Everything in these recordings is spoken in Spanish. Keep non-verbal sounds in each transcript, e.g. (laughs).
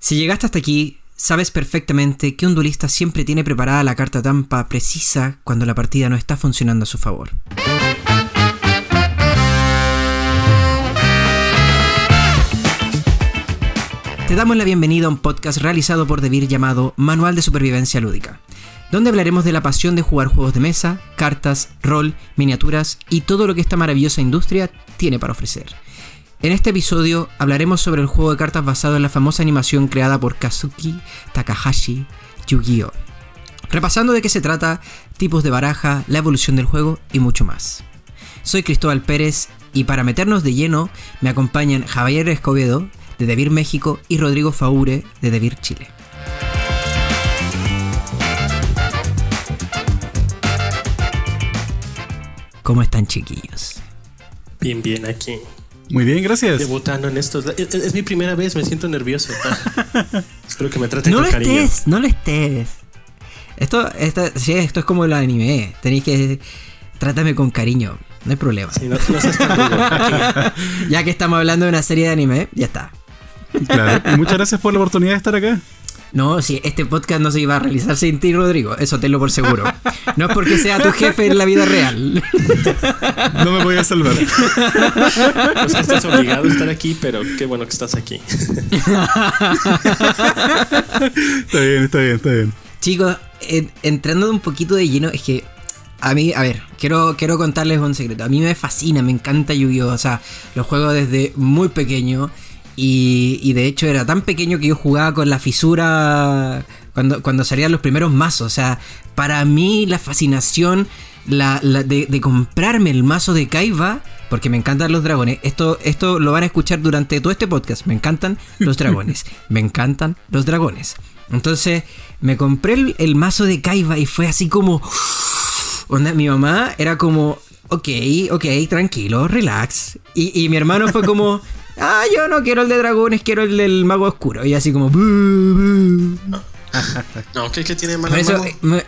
Si llegaste hasta aquí, sabes perfectamente que un duelista siempre tiene preparada la carta tampa precisa cuando la partida no está funcionando a su favor. Te damos la bienvenida a un podcast realizado por Devir llamado Manual de Supervivencia Lúdica, donde hablaremos de la pasión de jugar juegos de mesa, cartas, rol, miniaturas y todo lo que esta maravillosa industria tiene para ofrecer. En este episodio hablaremos sobre el juego de cartas basado en la famosa animación creada por Kazuki Takahashi Yu-Gi-Oh! Repasando de qué se trata, tipos de baraja, la evolución del juego y mucho más. Soy Cristóbal Pérez y para meternos de lleno me acompañan Javier Escobedo de Devir México y Rodrigo Faure de Devir Chile. ¿Cómo están chiquillos? Bien, bien aquí. Muy bien, gracias. Debutando en esto. Es, es mi primera vez, me siento nervioso. (laughs) Espero que me traten No con lo cariño. estés, no lo estés. Esto, esto, sí, esto es como el anime. Tenéis que. Trátame con cariño. No hay problema. Sí, no, no seas. (laughs) Ya que estamos hablando de una serie de anime, ya está. Claro. Y muchas gracias por la oportunidad de estar acá. No, si este podcast no se iba a realizar sin ti, Rodrigo. Eso tenlo por seguro. No es porque sea tu jefe en la vida real. No me voy a salvar. No es que estás obligado a estar aquí, pero qué bueno que estás aquí. Está bien, está bien, está bien. Chicos, en- entrando un poquito de lleno, es que a mí, a ver, quiero, quiero contarles un secreto. A mí me fascina, me encanta Yu-Gi-Oh! O sea, lo juego desde muy pequeño. Y, y de hecho era tan pequeño que yo jugaba con la fisura cuando, cuando salían los primeros mazos. O sea, para mí la fascinación la, la- de, de comprarme el mazo de Kaiba, porque me encantan los dragones. Esto, esto lo van a escuchar durante todo este podcast. Me encantan los (laughs) dragones. me encantan los dragones. Entonces me compré el, el mazo de Kaiba y fue así como... Onda, mi mamá era como, ok, ok, tranquilo, relax. Y, y mi hermano fue como, (laughs) ah, yo no quiero el de dragones, quiero el del mago oscuro. Y así como. No, ¿qué, qué tiene malo? Eso, eh, me-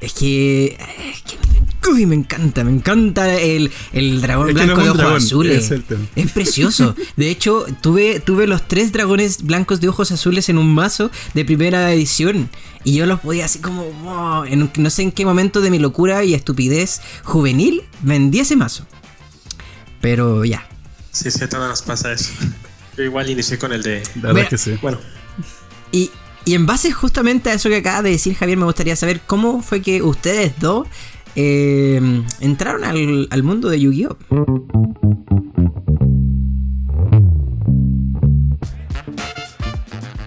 es que, es que uy, me encanta, me encanta el, el dragón Es no blanco de ojos dragón, azules. Es precioso. De hecho, tuve, tuve los tres dragones blancos de ojos azules en un mazo de primera edición. Y yo los podía así como, wow, en no sé en qué momento de mi locura y estupidez juvenil vendí ese mazo. Pero ya. Sí, sí, a todos nos pasa eso. (laughs) Yo igual inicié con el de. La verdad Mira, es que sí. Bueno, Y, y en base justamente a eso que acaba de decir Javier, me gustaría saber cómo fue que ustedes dos eh, entraron al, al mundo de Yu-Gi-Oh!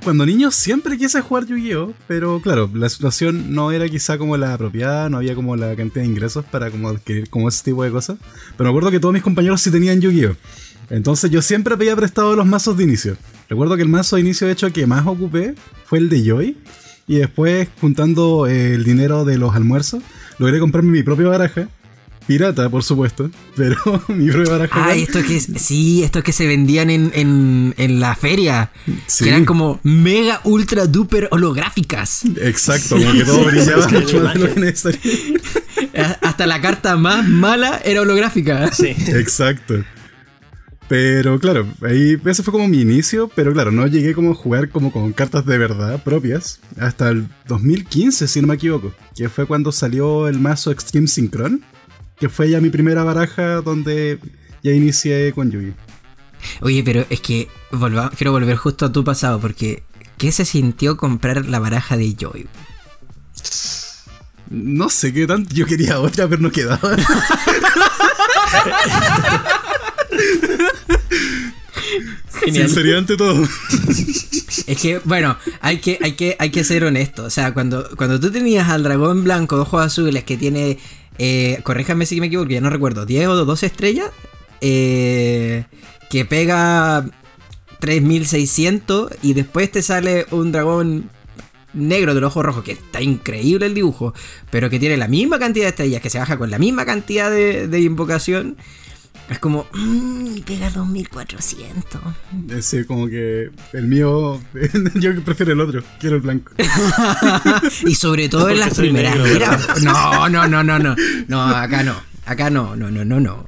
Cuando niño siempre quise jugar Yu-Gi-Oh! Pero claro, la situación no era quizá como la apropiada, no había como la cantidad de ingresos para como adquirir como ese tipo de cosas. Pero me acuerdo que todos mis compañeros sí tenían Yu-Gi-Oh! Entonces yo siempre pedía prestado los mazos de inicio. Recuerdo que el mazo de inicio de hecho que más ocupé fue el de Joy. Y después, juntando eh, el dinero de los almuerzos, logré comprarme mi propia baraja. Pirata, por supuesto. (laughs) Pero (laughs) mi propia baraja. Ah, estos que sí, estos que se vendían en, en, en la feria. Sí. Que eran como mega ultra duper holográficas. Exacto, como que todo (laughs) brillaba mucho más de lo que Hasta la carta más mala era holográfica. sí. Exacto. Pero claro, ahí ese fue como mi inicio, pero claro, no llegué como a jugar como con cartas de verdad propias hasta el 2015, si no me equivoco, que fue cuando salió el mazo Extreme Synchron, que fue ya mi primera baraja donde ya inicié con Yugi. Oye, pero es que volva- quiero volver justo a tu pasado porque ¿qué se sintió comprar la baraja de Joy? No sé qué tanto, yo quería otra, pero no quedaba. (laughs) Genial. Sinceridad ante todo. Es que, bueno, hay que, hay que, hay que ser honesto. O sea, cuando, cuando tú tenías al dragón blanco de ojos azules que tiene, eh, corríjame si me equivoco, ya no recuerdo, 10 o 12 estrellas, eh, que pega 3600 y después te sale un dragón negro del ojo rojo, que está increíble el dibujo, pero que tiene la misma cantidad de estrellas, que se baja con la misma cantidad de, de invocación. Es como, mmm, pega 2400. Es decir, como que el mío, (laughs) yo prefiero el otro, quiero el blanco. (laughs) y sobre todo en las primeras. No, no, no, no, no. No, acá no. Acá no, no, no, no, no.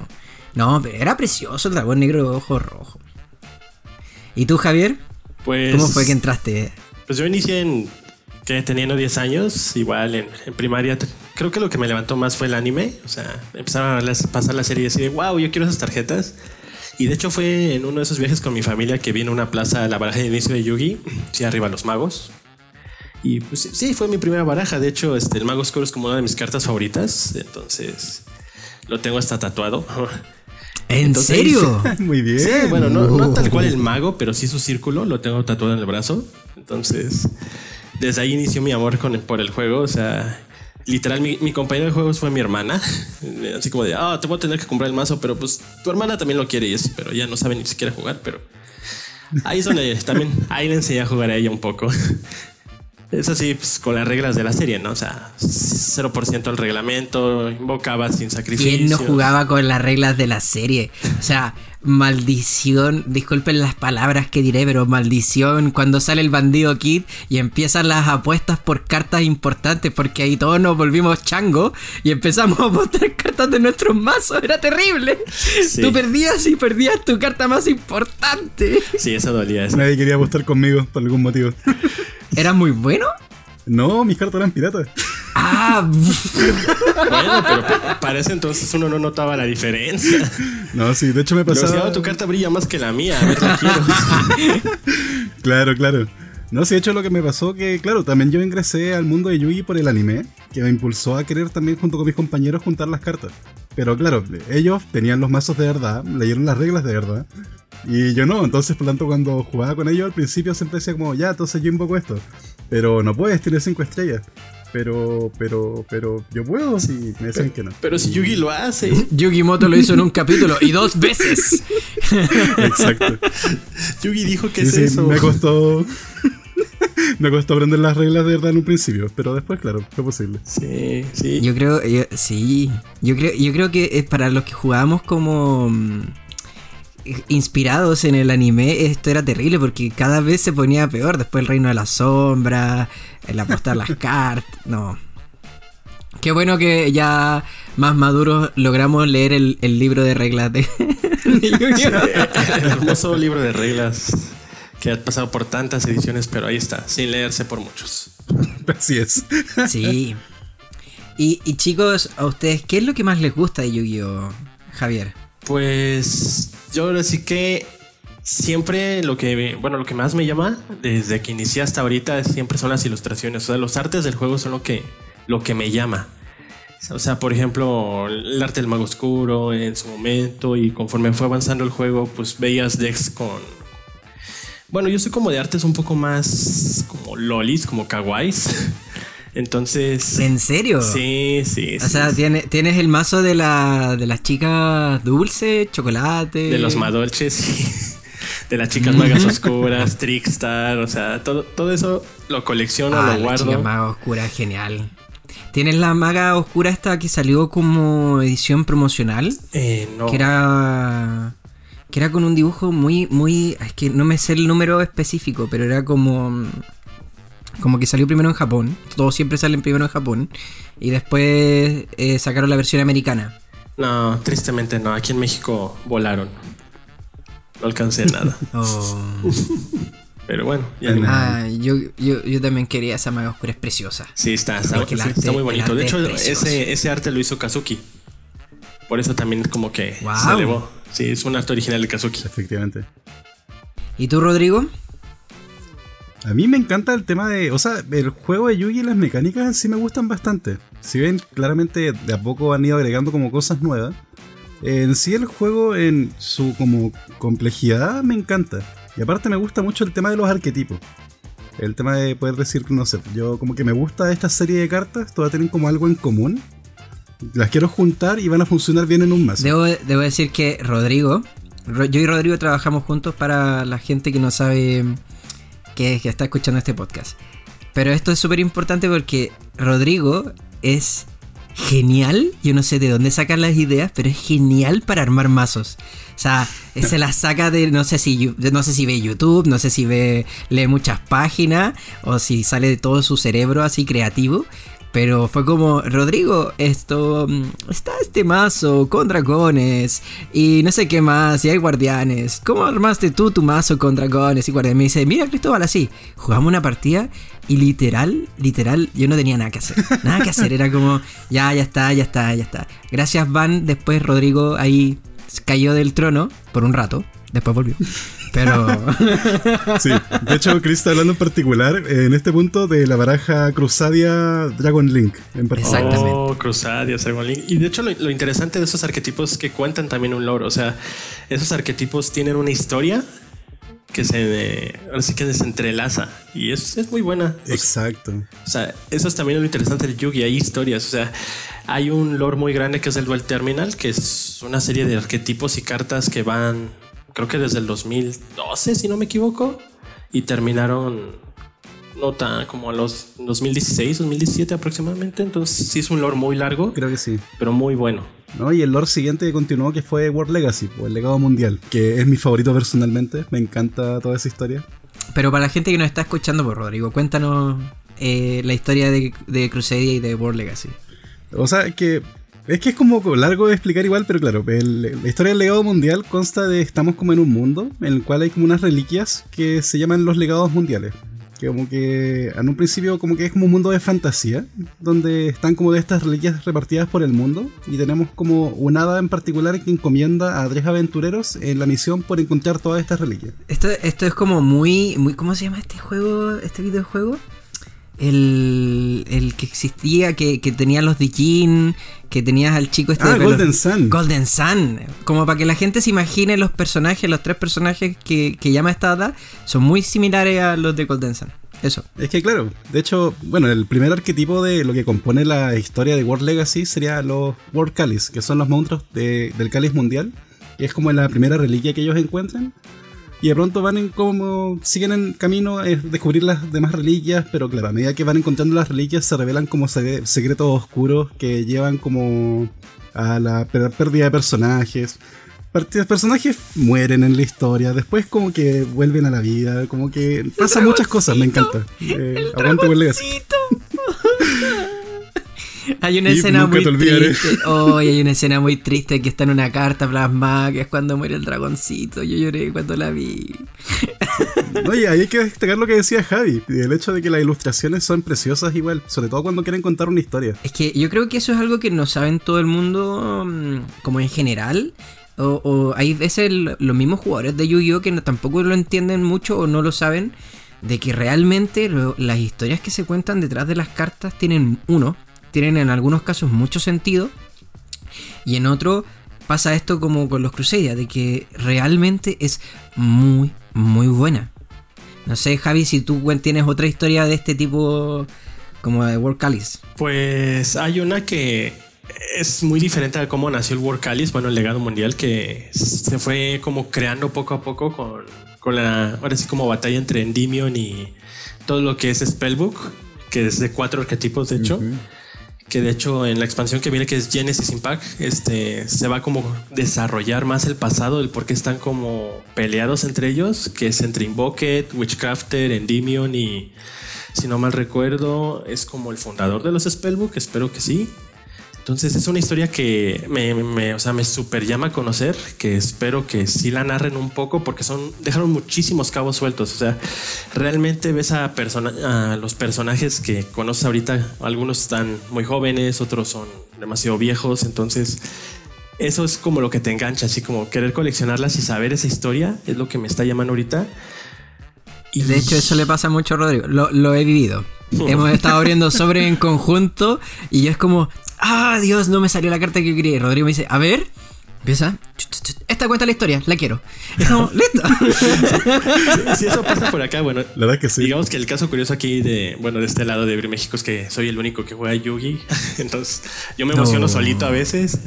No, pero era precioso el dragón negro de ojos rojos. ¿Y tú, Javier? Pues, ¿Cómo fue que entraste? Pues yo inicié en que teniendo 10 años, igual en, en primaria. Creo que lo que me levantó más fue el anime. O sea, empezaron a las- pasar la serie así de wow, yo quiero esas tarjetas. Y de hecho fue en uno de esos viajes con mi familia que vino a una plaza a la baraja de inicio de Yugi, sí, arriba los magos. Y pues sí, sí, fue mi primera baraja. De hecho, este, el mago oscuro es como una de mis cartas favoritas. Entonces, lo tengo hasta tatuado. (laughs) ¿En Entonces, serio? (laughs) (laughs) Muy bien. Sí, bueno, no, no tal cual el mago, pero sí su círculo, lo tengo tatuado en el brazo. Entonces, desde ahí inició mi amor con, por el juego. O sea, literal, mi, mi compañero de juegos fue mi hermana. (laughs) Así como de, ah, te voy a tener que comprar el mazo, pero pues tu hermana también lo quiere y eso, pero ya no sabe ni siquiera jugar, pero ahí es donde también, ahí le enseñé a jugar a ella un poco. Eso sí, pues, con las reglas de la serie, ¿no? O sea, 0% al reglamento, invocaba sin sacrificio. ¿Quién no jugaba con las reglas de la serie? O sea, maldición, disculpen las palabras que diré, pero maldición cuando sale el bandido Kid y empiezan las apuestas por cartas importantes, porque ahí todos nos volvimos chango y empezamos a apostar cartas de nuestros mazos, era terrible. Sí. Tú perdías y perdías tu carta más importante. Sí, eso dolía. Eso. Nadie quería apostar conmigo por algún motivo. (laughs) ¿Era muy bueno? No, mis cartas eran piratas. Ah, (laughs) Bueno, pero pa- para ese entonces uno no notaba la diferencia. No, sí, de hecho me Pero si pasaba. tu carta brilla más que la mía, a ver. (laughs) Claro, claro. No, sí, de hecho lo que me pasó que, claro, también yo ingresé al mundo de Yugi por el anime, que me impulsó a querer también junto con mis compañeros juntar las cartas. Pero claro, ellos tenían los mazos de verdad, leyeron las reglas de verdad, y yo no, entonces por lo tanto cuando jugaba con ellos al principio siempre decía como, ya, entonces yo invoco esto. Pero no puedes, tienes cinco estrellas. Pero, pero, pero, yo puedo, sí, me decían que no. Pero si Yugi lo hace. (laughs) Yugimoto lo hizo en un capítulo y dos veces. (laughs) Exacto. Yugi dijo que Sí, es sí, eso. me costó... (laughs) (laughs) me costó aprender las reglas de verdad en un principio, pero después, claro, fue posible. Sí, sí. Yo creo, yo- sí, yo creo, yo creo que es para los que jugábamos como mm, inspirados en el anime, esto era terrible porque cada vez se ponía peor. Después el reino de la sombra, el apostar las (laughs) cartas, no. Qué bueno que ya más maduros logramos leer el, el libro de reglas de, (laughs) de Yu-Gi-Oh! El hermoso libro de reglas que ha pasado por tantas ediciones, pero ahí está, sin leerse por muchos. (laughs) Así es. Sí. Y, y chicos, a ustedes, ¿qué es lo que más les gusta de Yu-Gi-Oh, Javier? Pues yo ahora sí que siempre lo que, bueno, lo que más me llama desde que inicié hasta ahorita siempre son las ilustraciones. O sea, los artes del juego son lo que, lo que me llama. O sea, por ejemplo, el arte del mago oscuro en su momento y conforme fue avanzando el juego, pues veías decks con... Bueno, yo soy como de artes un poco más como lolis, como kawais. (laughs) Entonces... ¿En serio? Sí, sí. O sí, sea, sí. tiene- tienes el mazo de, la, de las chicas dulce, chocolate. De los madolches, sí. (laughs) De las chicas magas oscuras, Trickstar, o sea, todo, todo eso lo colecciono, Ah, lo la chica guardo. maga oscura, genial. ¿Tienes la maga oscura esta que salió como edición promocional? Eh, no. Que era. Que era con un dibujo muy, muy. Es que no me sé el número específico, pero era como. Como que salió primero en Japón. Todos siempre salen primero en Japón. Y después eh, sacaron la versión americana. No, tristemente no. Aquí en México volaron. No alcancé nada. (laughs) Oh. Pero bueno, ya. Ah, yo, yo, yo también quería esa maga oscura, es preciosa. Sí, está, está, Porque el sí, arte- está muy bonito. De hecho, es ese, ese arte lo hizo Kazuki. Por eso también como que Wow. se elevó. Sí, es un arte original de Kazuki. Efectivamente. ¿Y tú, Rodrigo? A mí me encanta el tema de. O sea, el juego de Yugi y las mecánicas en sí me gustan bastante. Si ven, claramente de a poco han ido agregando como cosas nuevas. En sí, el juego en su como complejidad me encanta. Y aparte, me gusta mucho el tema de los arquetipos. El tema de poder decir, no sé, yo como que me gusta esta serie de cartas, todas tienen como algo en común. Las quiero juntar y van a funcionar bien en un mazo. Debo, decir que Rodrigo, Ro- yo y Rodrigo trabajamos juntos para la gente que no sabe que, que está escuchando este podcast. Pero esto es súper importante porque Rodrigo es genial. Yo no sé de dónde sacan las ideas, pero es genial para armar mazos. O sea, él se las saca de no sé si no sé si ve YouTube, no sé si ve lee muchas páginas o si sale de todo su cerebro así creativo. Pero fue como, Rodrigo, esto. mm, Está este mazo con dragones. Y no sé qué más. Y hay guardianes. ¿Cómo armaste tú tu mazo con dragones y guardianes? Me dice, mira, Cristóbal, así. Jugamos una partida. Y literal, literal, yo no tenía nada que hacer. Nada que hacer. Era como, ya, ya está, ya está, ya está. Gracias, Van. Después Rodrigo ahí cayó del trono por un rato. Después volvió. Pero. (laughs) Sí, de hecho, Chris está hablando en particular eh, en este punto de la baraja Crusadia Dragon Link. En particular. Exactamente. Oh, Crusadia, Dragon Link. Y de hecho, lo, lo interesante de esos arquetipos es que cuentan también un lore. O sea, esos arquetipos tienen una historia que se, ahora sí que se entrelaza. Y es, es muy buena. Exacto. O sea, eso es también lo interesante del Yugi. Hay historias. O sea, hay un lore muy grande que es el Duel Terminal, que es una serie de arquetipos y cartas que van, creo que desde el 2012, si no me equivoco, y terminaron no tan como a los 2016, 2017 aproximadamente. Entonces, sí es un lore muy largo, Creo que sí. pero muy bueno. ¿no? Y el lore siguiente que continuó que fue World Legacy, o el legado mundial, que es mi favorito personalmente. Me encanta toda esa historia. Pero para la gente que nos está escuchando, por Rodrigo, cuéntanos eh, la historia de, de Crusadia y de World Legacy. O sea, que es que es como largo de explicar igual, pero claro, la historia del legado mundial consta de estamos como en un mundo en el cual hay como unas reliquias que se llaman los legados mundiales. Que como que en un principio como que es como un mundo de fantasía, donde están como de estas reliquias repartidas por el mundo y tenemos como un hada en particular que encomienda a tres aventureros en la misión por encontrar todas estas reliquias. Esto, esto es como muy, muy. ¿Cómo se llama este juego? Este videojuego? El, el que existía, que, que tenía los Dijin, que tenías al chico este Ah, de Golden Sun. Golden Sun. Como para que la gente se imagine los personajes, los tres personajes que, que llama esta hada, son muy similares a los de Golden Sun. Eso. Es que claro, de hecho, bueno, el primer arquetipo de lo que compone la historia de World Legacy sería los World Cáliz, que son los monstruos de- del cáliz mundial, y es como la primera reliquia que ellos encuentran. Y de pronto van en como. siguen en camino a descubrir las demás reliquias, pero claro, a medida que van encontrando las reliquias se revelan como se- secretos oscuros que llevan como a la pérdida de personajes. Parte- Personajes mueren en la historia, después como que vuelven a la vida, como que pasan muchas cosas, me encanta. Eh, aguante World Legacy. (laughs) Hay una Y escena muy triste. Oh, y hay una escena muy triste que está en una carta plasmada, que es cuando muere el dragoncito. Yo lloré cuando la vi. Oye, ahí hay que destacar lo que decía Javi, el hecho de que las ilustraciones son preciosas igual, sobre todo cuando quieren contar una historia. Es que yo creo que eso es algo que no saben todo el mundo, mm, como en general. O, o hay veces el- los mismos jugadores de Yu-Gi-Oh! que no- tampoco lo entienden mucho o no lo saben. De que realmente lo- las historias que se cuentan detrás de las cartas tienen uno, tienen en algunos casos mucho sentido. Y en otro pasa esto como con los Crusadia, de que realmente es muy, muy buena. No sé, Javi, si tú tienes otra historia de este tipo, como de World Callis. Pues hay una que es muy diferente a cómo nació el World Callis, bueno, el legado mundial que se fue como creando poco a poco con, con la, ahora sí como batalla entre Endymion y todo lo que es Spellbook, que es de cuatro arquetipos de hecho. Que de hecho en la expansión que viene que es Genesis Impact, este se va como desarrollar más el pasado, el por qué están como peleados entre ellos, que es entre Invoket, Witchcrafter, Endymion y si no mal recuerdo, es como el fundador de los Spellbook, espero que sí. Entonces es una historia que me, me- o sea, me super llama a conocer, que espero que sí la narren un poco porque son dejaron muchísimos cabos sueltos. O sea, realmente ves a, persona, a los personajes que conoces ahorita, algunos están muy jóvenes, otros son demasiado viejos, entonces eso es como lo que te engancha, así como querer coleccionarlas y saber esa historia es lo que me está llamando ahorita. Y De hecho, eso le pasa mucho a Rodrigo. Lo, lo he vivido. (laughs) Hemos estado abriendo sobre en conjunto y yo es como, ah, Dios, no me salió la carta que yo quería. Y Rodrigo me dice, a ver, empieza. Esta cuenta la historia, la quiero. Es como, listo. (laughs) si eso pasa por acá, bueno, La verdad que sí. Digamos que el caso curioso aquí de, bueno, de este lado de México es que soy el único que juega Yugi. (laughs) Entonces, yo me emociono No. solito a veces.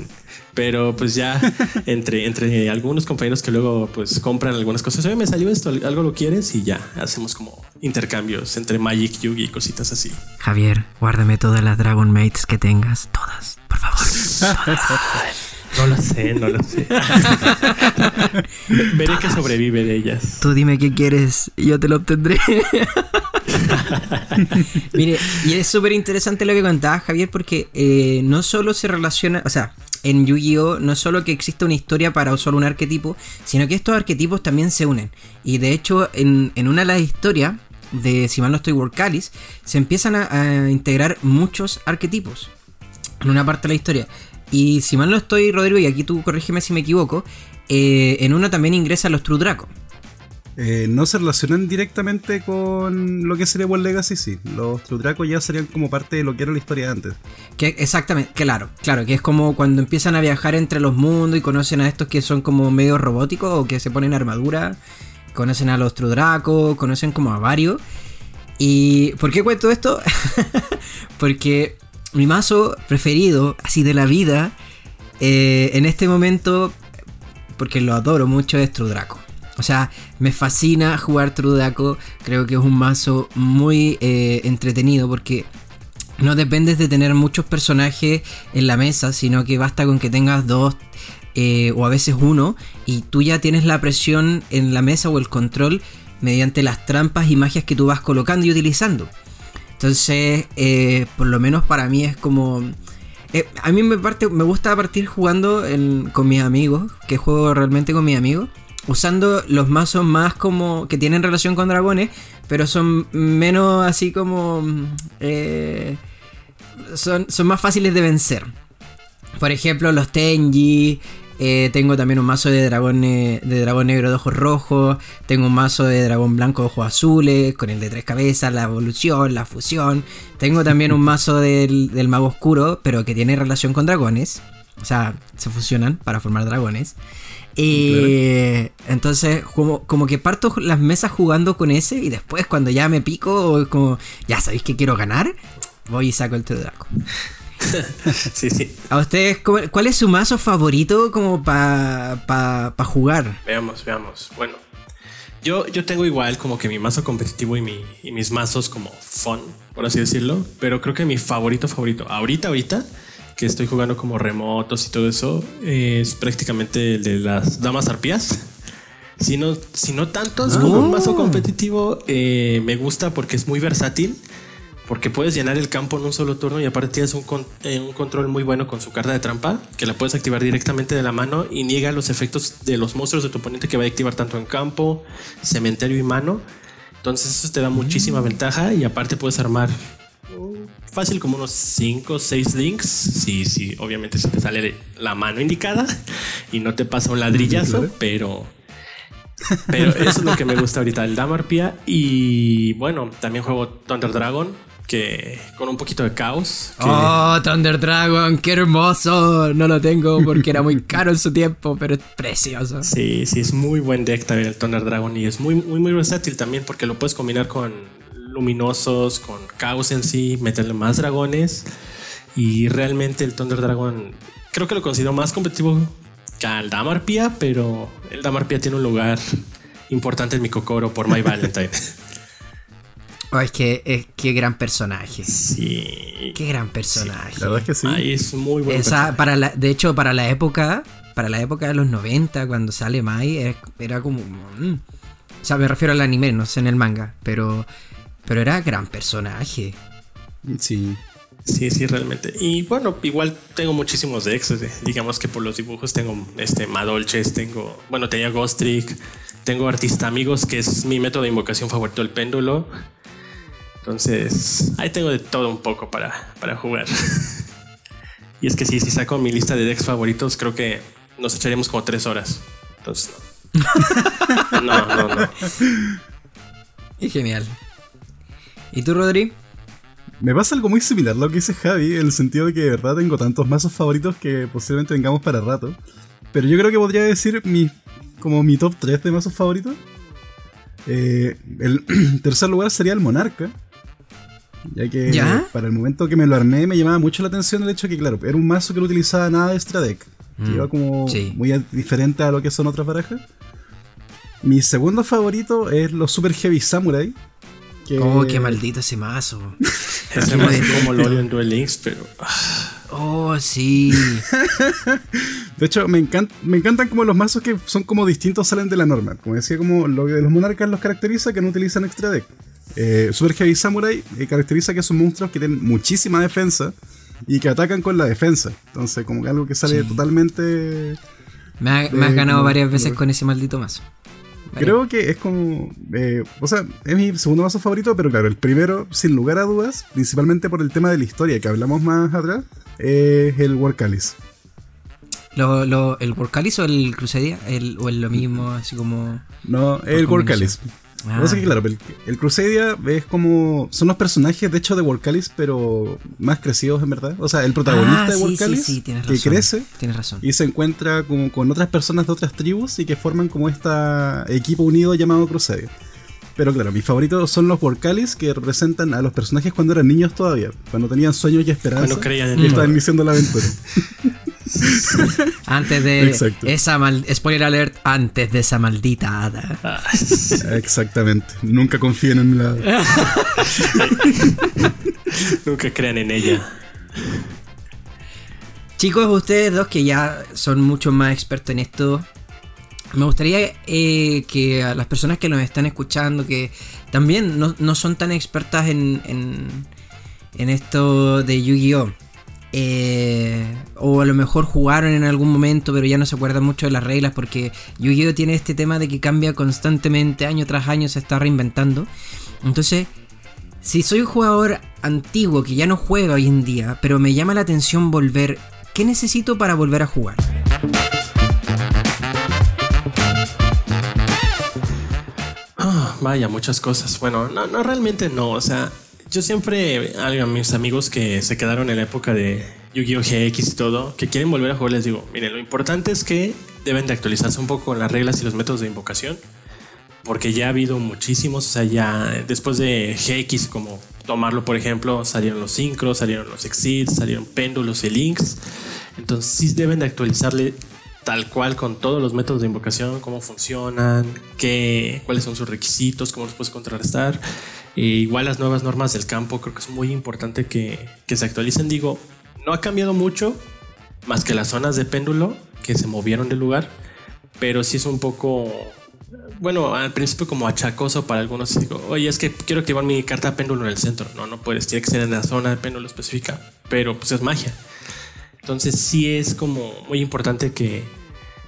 Pero pues ya (laughs) entre, entre algunos compañeros que luego pues compran algunas cosas. Oye, me salió esto, algo lo quieres y ya hacemos como intercambios entre Magic, Yugi y cositas así. Javier, guárdame todas las Dragon Mates que tengas. Todas, por favor. (laughs) No lo sé, no lo sé. (laughs) Veré que sobrevive de ellas. Tú dime qué quieres y yo te lo obtendré. (laughs) Mire, y es súper interesante lo que contaba Javier porque eh, no solo se relaciona, o sea, en Yu-Gi-Oh! no es solo que existe una historia para solo un arquetipo, sino que estos arquetipos también se unen. Y de hecho, en, una de las historias de, si mal no estoy, Workalis, se empiezan a, integrar muchos arquetipos en una parte de la historia. Y si mal no estoy, Rodrigo, y aquí tú corrígeme si me equivoco, eh, en una también ingresan los True Draco. Eh, no se relacionan directamente con lo que sería World Legacy, sí. Los True Draco ya serían como parte de lo que era la historia de antes. Que, exactamente, claro, claro, que es como cuando empiezan a viajar entre los mundos y conocen a estos que son como medio robóticos o que se ponen armadura, conocen a los True Draco, conocen como a varios. ¿Y por qué cuento esto? (laughs) Porque mi mazo preferido, así de la vida, eh, en este momento, porque lo adoro mucho, es True Draco. O sea, me fascina jugar Trudaco. Creo que es un mazo muy eh, entretenido porque no dependes de tener muchos personajes en la mesa, sino que basta con que tengas dos eh, o a veces uno y tú ya tienes la presión en la mesa o el control mediante las trampas y magias que tú vas colocando y utilizando. Entonces, eh, por lo menos para mí es como... a mí me, parte, me gusta partir jugando con mis amigos, que juego realmente con mis amigos usando los mazos más como que tienen relación con dragones, pero son menos así como... Eh, son, son más fáciles de vencer. Por ejemplo, los Tenji. Eh, tengo también un mazo de dragón, de dragón negro de ojos rojos. Tengo un mazo de dragón blanco de ojos azules. Con el de tres cabezas, la evolución, la fusión. Tengo también un mazo del, del mago oscuro, pero que tiene relación con dragones. O sea, se fusionan para formar dragones. Y entonces, como, como que parto las mesas jugando con ese y después cuando ya me pico, como, ya sabéis que quiero ganar, voy y saco el Draco. (laughs) sí, sí. ¿A ustedes cuál es su mazo favorito como para pa, jugar? Veamos, veamos. Bueno, yo, yo tengo igual como que mi mazo competitivo y, mi, y mis mazos como fun, por así decirlo, pero creo que mi favorito favorito, ahorita, ahorita, que estoy jugando como remotos y todo eso es prácticamente el de las damas arpías. Si no, si no tantos como un mazo competitivo, eh, me gusta porque es muy versátil. Porque puedes llenar el campo en un solo turno y aparte tienes un, eh, un, control muy bueno con su carta de trampa, que la puedes activar directamente de la mano y niega los efectos de los monstruos de tu oponente que va a activar tanto en campo, cementerio y mano. Entonces eso te da muchísima ventaja y aparte puedes armar fácil como unos 5 o 6 links. Sí, sí, obviamente si te sale la mano indicada y no te pasa un ladrillazo, pero. Pero eso es lo que me gusta ahorita, el Damarpia. Y bueno, también juego Thunder Dragon, que con un poquito de caos. Oh, Thunder Dragon, qué hermoso. No lo tengo porque era muy (laughs) caro en su tiempo, pero es precioso. Sí, sí, es muy buen deck también el Thunder Dragon y es muy, muy, muy versátil también porque lo puedes combinar con luminosos, con caos en sí, meterle más dragones. Y realmente el Thunder Dragon creo que lo considero más competitivo que el Damarpia, pero el Damarpia tiene un lugar importante en mi cocoro por My (laughs) Valentine. Oh, es que es qué gran personaje. Sí. Qué gran personaje. la verdad es que sí. es muy para la, de hecho, para la época, para la época de los 90, cuando sale Mai, era, como. Mm. o sea, me refiero al anime, no sé en el manga, pero pero era gran personaje. Sí. Sí, sí, realmente. Y bueno, igual tengo muchísimos decks. Digamos que por los dibujos tengo este Madolches, tengo. Bueno, tenía Ghost Trick, tengo Artista Amigos, que es mi método de invocación favorito, el péndulo. Entonces, ahí tengo de todo un poco para, para jugar. (laughs) y es que sí, si saco mi lista de decks favoritos, creo que nos echaríamos como tres horas. Entonces, no. (laughs) no, no, no. Y genial. ¿Y tú, Rodri? Me pasa algo muy similar a lo que dice Javi, en el sentido de que de verdad tengo tantos mazos favoritos que posiblemente tengamos para rato. Pero yo creo que podría decir mi, como mi top 3 de mazos favoritos. Eh, el (clears throat) tercer lugar sería el Monarca. Ya que para el momento que me lo armé me llamaba mucho la atención el hecho de que, claro, era un mazo que no utilizaba nada de extra deck. Que mm, iba como muy diferente a lo que son otras barajas. Mi segundo favorito es los Super Heavy Samurai. Oh, qué maldito ese mazo. (laughs) ese mazo como lo odio en Duel Links, pero. Oh, sí. (laughs) de hecho, me, me encantan como los mazos que son como distintos salen de la norma. Como decía, como lo que de los monarcas los caracteriza que no utilizan extra deck. Eh, Super Heavy Samurai eh, caracteriza que son monstruos que tienen muchísima defensa y que atacan con la defensa. Entonces, como que algo que sale totalmente. Me, has ganado varias veces con ese maldito mazo. Creo que es como. Eh, o sea, es mi segundo mazo favorito, pero claro, el primero, sin lugar a dudas, principalmente por el tema de la historia que hablamos más atrás, es el Warcalis. Lo, lo, ¿El Warcalis o el Crusadia? El, ¿O es lo mismo, así como.? No, el Warcalis. Ah. que, claro, el, el, Crusadia es como. Son los personajes, de hecho, de Warcalis, pero más crecidos en verdad. O sea, el protagonista ah, de Warcalis que crece razón. y se encuentra como con otras personas de otras tribus y que forman como este equipo unido llamado Crusadia. Pero claro, mis favoritos son los Warcalis que representan a los personajes cuando eran niños todavía, cuando tenían sueños y esperanzas. Cuando creían en y estaban iniciando la aventura. (laughs) (laughs) antes de esa mal spoiler alert, antes de esa maldita hada. (laughs) Exactamente. Nunca confíen en la (laughs) Nunca crean en ella. Chicos, ustedes dos que ya son mucho más expertos en esto, me gustaría eh, que a las personas que nos están escuchando, que también no, son tan expertas en, en, en esto de Yu-Gi-Oh! Eh, o a lo mejor jugaron en algún momento, pero ya no se acuerdan mucho de las reglas, porque Yu-Gi-Oh! tiene este tema de que cambia constantemente, año tras año se está reinventando. Entonces, si soy un jugador antiguo que ya no juega hoy en día, pero me llama la atención volver, ¿qué necesito para volver a jugar? Vaya, muchas cosas. Bueno, no, no realmente no. O sea, yo siempre a mis amigos que se quedaron en la época de Yu-Gi-Oh! GX y todo, que quieren volver a jugar, les digo, miren, lo importante es que deben de actualizarse un poco con las reglas y los métodos de invocación. Porque ya ha habido muchísimos, o sea, ya después de GX, como tomarlo por ejemplo, salieron los Synchros, salieron los Exceeds, salieron Péndulos y Links. Entonces sí deben de actualizarle tal cual con todos los métodos de invocación, cómo funcionan, qué, cuáles son sus requisitos, cómo los puedes contrarrestar. Igual las nuevas normas del campo, creo que es muy importante que, que se actualicen. Digo, no ha cambiado mucho, más que las zonas de péndulo que se movieron del lugar, pero sí es un poco bueno, al principio como achacoso para algunos. Digo, oye, es que quiero activar mi carta péndulo en el centro. No, no puedes, tiene que ser en la zona de péndulo específica. Pero pues es magia. Entonces sí es como muy importante que,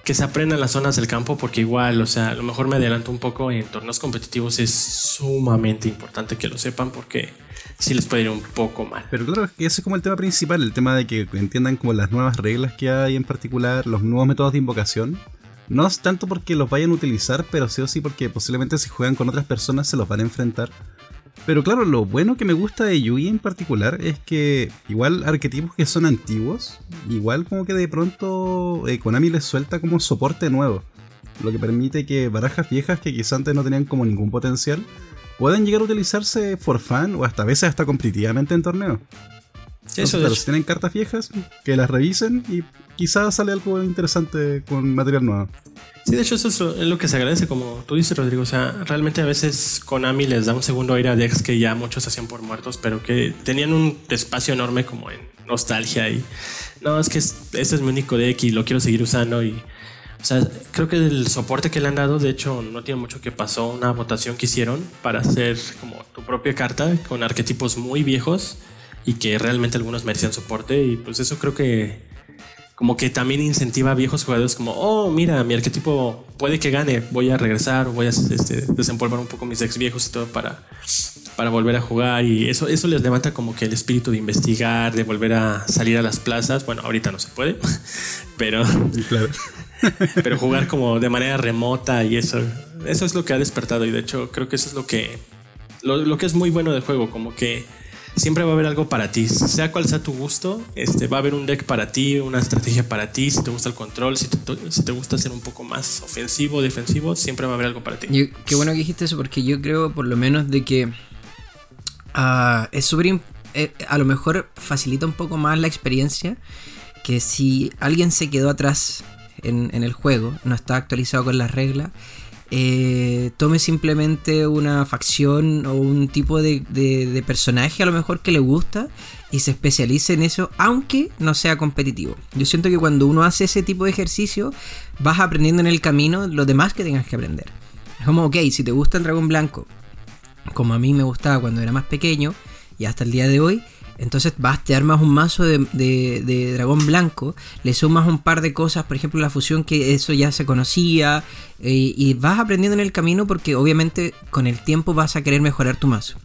que se aprendan las zonas del campo porque igual, o sea, a lo mejor me adelanto un poco en torneos competitivos es sumamente importante que lo sepan porque sí les puede ir un poco mal. Pero claro, ese es como el tema principal, el tema de que entiendan como las nuevas reglas que hay en particular, los nuevos métodos de invocación. No es tanto porque los vayan a utilizar, pero sí o sí porque posiblemente si juegan con otras personas se los van a enfrentar. Pero claro, lo bueno que me gusta de Yugi en particular es que igual arquetipos que son antiguos, igual como que de pronto eh, Konami les suelta como soporte nuevo. Lo que permite que barajas viejas que quizás antes no tenían como ningún potencial puedan llegar a utilizarse for fun o hasta veces hasta competitivamente en torneos. Eso pero si tienen cartas viejas, que las revisen y quizás sale algo interesante con material nuevo. Sí, de hecho eso es lo que se agradece, como tú dices, Rodrigo. O sea, realmente a veces Konami les da un segundo aire a decks que ya muchos hacían por muertos, pero que tenían un espacio enorme como en nostalgia y... No, es que este es mi único deck y lo quiero seguir usando y... O sea, creo que el soporte que le han dado, de hecho, no tiene mucho que pasó una votación que hicieron para hacer como tu propia carta con arquetipos muy viejos y que realmente algunos merecían soporte y pues eso creo que como que también incentiva a viejos jugadores como, oh, mira, mi arquetipo puede que gane, voy a regresar, voy a este, desempolvar un poco mis ex viejos y todo para, para volver a jugar y eso, eso les levanta como que el espíritu de investigar, de volver a salir a las plazas. Bueno, ahorita no se puede, (laughs) pero, (laughs) pero jugar como de manera remota y eso, eso es lo que ha despertado. Y de hecho creo que eso es lo que, lo, lo que es muy bueno del juego, como que siempre va a haber algo para ti. Sea cual sea tu gusto, este, va a haber un deck para ti, una estrategia para ti. Si te gusta el control, si te, gusta ser un poco más ofensivo, defensivo, siempre va a haber algo para ti. qué bueno que dijiste eso, porque yo creo por lo menos de que ah, es súper... Eh, a lo mejor facilita un poco más la experiencia que si alguien se quedó atrás en, en el juego, no está actualizado con las reglas eh, tome simplemente una facción o un tipo de, personaje a lo mejor que le gusta y se especialice en eso, aunque no sea competitivo. Yo siento que cuando uno hace ese tipo de ejercicio, vas aprendiendo en el camino lo demás que tengas que aprender. Es como, ok, si te gusta el dragón blanco como a mí me gustaba cuando era más pequeño y hasta el día de hoy, entonces vas, te armas un mazo de, dragón blanco, le sumas un par de cosas, por ejemplo la fusión que eso ya se conocía, eh, y vas aprendiendo en el camino porque obviamente con el tiempo vas a querer mejorar tu mazo.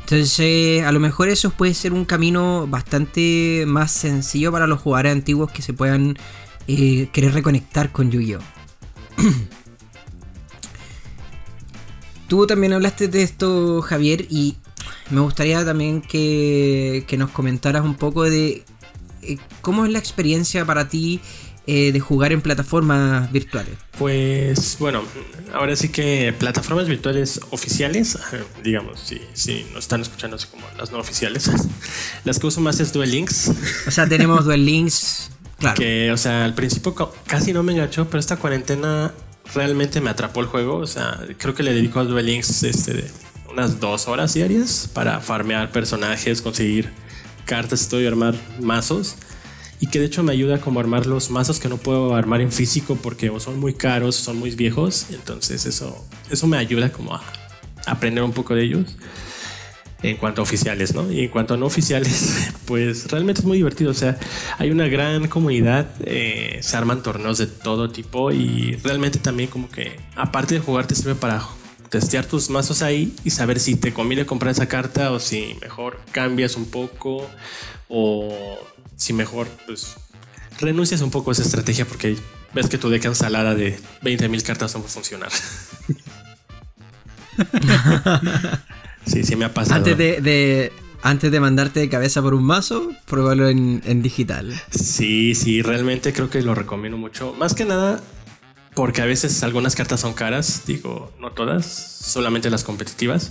Entonces a lo mejor eso puede ser un camino bastante más sencillo para los jugadores antiguos que se puedan eh, querer reconectar con Yu-Gi-Oh! (clears throat) Tú también hablaste de esto, Javier, y me gustaría también que, nos comentaras un poco de eh, cómo es la experiencia para ti eh, de jugar en plataformas virtuales. Pues bueno, ahora sí que plataformas virtuales oficiales, (laughs) digamos, si, si nos están escuchando así como las no oficiales, (laughs) las que uso más es Duel Links. O sea, tenemos (laughs) Duel Links, claro. Que, o sea, al principio casi no me enganchó, pero esta cuarentena realmente me atrapó el juego. O sea, creo que le dedico a Duel Links este, unas dos horas diarias para farmear personajes, conseguir cartas y todo y armar mazos. Y que de hecho me ayuda como a armar los mazos que no puedo armar en físico porque son muy caros, son muy viejos. Entonces eso, eso me ayuda como a aprender un poco de ellos en cuanto a oficiales, ¿no? Y en cuanto a no oficiales, (laughs) pues realmente es muy divertido. O sea, hay una gran comunidad, eh, se arman torneos de todo tipo y realmente también como que, aparte de jugar, te sirve para testear tus mazos ahí y saber si te conviene comprar esa carta o si mejor cambias un poco o si mejor pues renuncias un poco a esa estrategia porque ves que tu deck ensalada de 20.000 cartas no va a funcionar. (laughs) sí, sí me ha pasado. Antes de, antes de mandarte de cabeza por un mazo, pruébalo en, en digital. Sí, sí, realmente creo que lo recomiendo mucho. Más que nada, porque a veces algunas cartas son caras, digo, no todas, solamente las competitivas.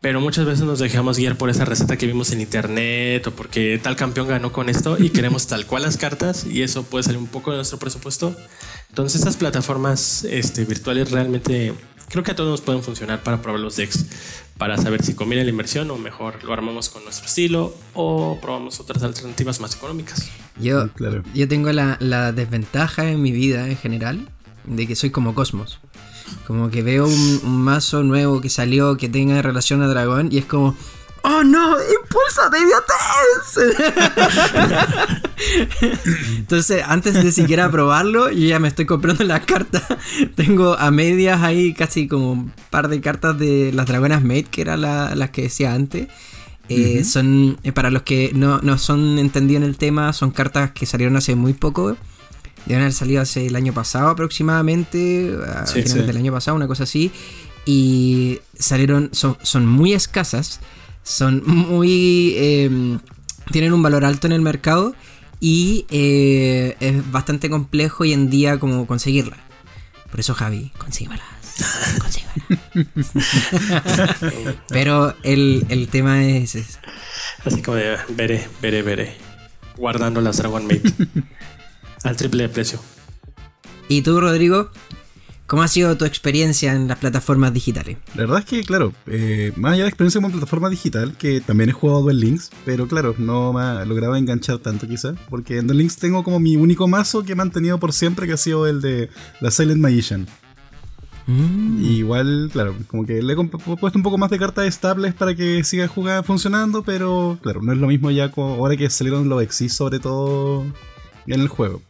Pero muchas veces nos dejamos guiar por esa receta que vimos en internet o porque tal campeón ganó con esto y (laughs) queremos tal cual las cartas y eso puede salir un poco de nuestro presupuesto. Entonces estas plataformas este, virtuales realmente creo que a todos nos pueden funcionar para probar los decks para saber si conviene la inversión o mejor lo armamos con nuestro estilo o probamos otras alternativas más económicas. Yo, yo tengo la, desventaja en mi vida en general de que soy como Cosmos. Como que veo un, mazo nuevo que salió que tenga relación a dragón y es como, ¡Oh no! ¡Impulso de idiotez! (laughs) Entonces, antes de siquiera probarlo, yo ya me estoy comprando la carta. (laughs) Tengo a medias ahí casi como un par de cartas de las dragonas Mate, que eran las que decía antes. Eh, son, eh, para los que no, no son entendidos en el tema, son cartas que salieron hace muy poco. Deben haber salido hace el año pasado aproximadamente, a finales del año pasado, una cosa así. Y salieron, son, son muy escasas son muy... Em, tienen un valor alto en el mercado y eh, es bastante complejo hoy en día como conseguirla. Por eso Javi, consíguelas. (laughs) Pero el, tema es, Así como de veré, veré, veré. Guardando las Dragon Mate. (laughs) al triple de precio. ¿Y tú, Rodrigo? ¿Cómo ha sido tu experiencia en las plataformas digitales? La verdad es que, claro, eh, más allá de experiencia como plataforma digital, que también he jugado Duel Links, pero claro, no me ha logrado enganchar tanto quizás, porque en Duel Links tengo como mi único mazo que he mantenido por siempre, que ha sido el de la Silent Magician. Mm. igual, claro, como que le he puesto un poco más de cartas estables para que siga jugando, funcionando, pero claro, no es lo mismo ya ahora que salieron los Exis sobre todo en el juego.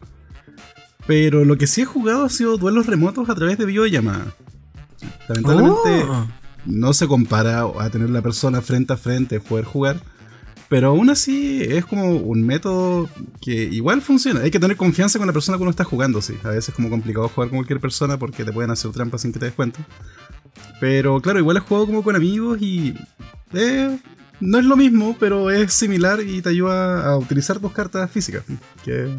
Pero lo que sí he jugado ha sido duelos remotos a través de videollamada. Lamentablemente oh. no se compara a tener la persona frente a frente, poder jugar. Pero aún así es como un método que igual funciona. Hay que tener confianza con la persona que uno está jugando, sí. A veces es como complicado jugar con cualquier persona porque te pueden hacer trampas sin que te des cuenta. Pero claro, igual he jugado como con amigos y... Eh, no es lo mismo, pero es similar y te ayuda a utilizar tus cartas físicas. Que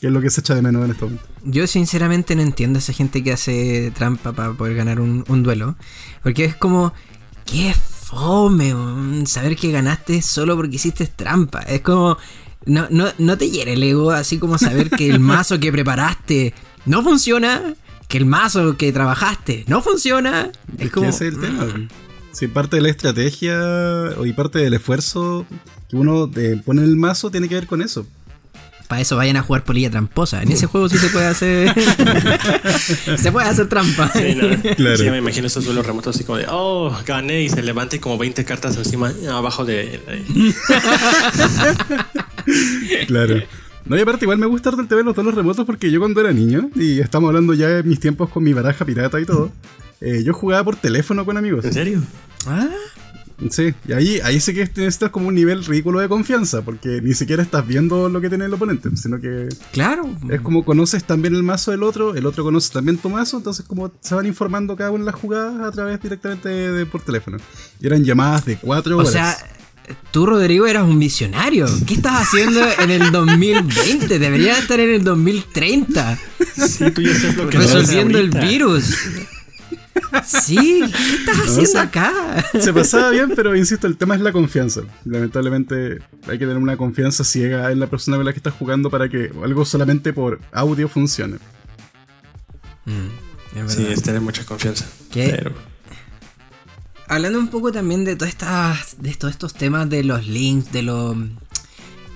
que es lo que se echa de menos en este momento. Yo sinceramente no entiendo a esa gente que hace trampa para poder ganar un, duelo. Porque es como, qué fome, saber que ganaste solo porque hiciste trampa. Es como, no, no, no te hiere el ego, así como saber que el (laughs) mazo que preparaste no funciona, que el mazo que trabajaste no funciona. Es, como... ese es el tema. Si parte de la estrategia y parte del esfuerzo que uno pone en el mazo tiene que ver con eso. Para eso vayan a jugar polilla tramposa. En ese juego sí se puede hacer. (laughs) se puede hacer trampa. Sí, no. claro. sí, me imagino esos duelos remotos así como de, oh, gané y se levante como 20 cartas encima, abajo de. (laughs) claro. No, y aparte, igual me gusta el TV los duelos remotos porque yo cuando era niño, y estamos hablando ya de mis tiempos con mi baraja pirata y todo, eh, yo jugaba por teléfono con amigos. ¿En serio? Ah. Sí, y ahí, ahí sí que necesitas como un nivel ridículo de confianza, porque ni siquiera estás viendo lo que tiene el oponente, sino que. Claro. Es como conoces también el mazo del otro, el otro conoce también tu mazo, entonces como se van informando cada una de las jugadas a través directamente de, por teléfono. Y eran llamadas de cuatro horas. O sea, tú, Rodrigo, eras un visionario. ¿Qué estás haciendo en el 2020? Deberías estar en el 2030. Sí, tú ya sabes lo que Resolviendo el virus. Sí, ¿qué estás haciendo acá? Se pasaba bien, pero insisto, el tema es la confianza. Lamentablemente hay que tener una confianza ciega en la persona con la que estás jugando para que algo solamente por audio funcione. Mm, sí, es tener mucha confianza. ¿Qué? Hablando un poco también de todas estas. de todos estos temas de los links, de los.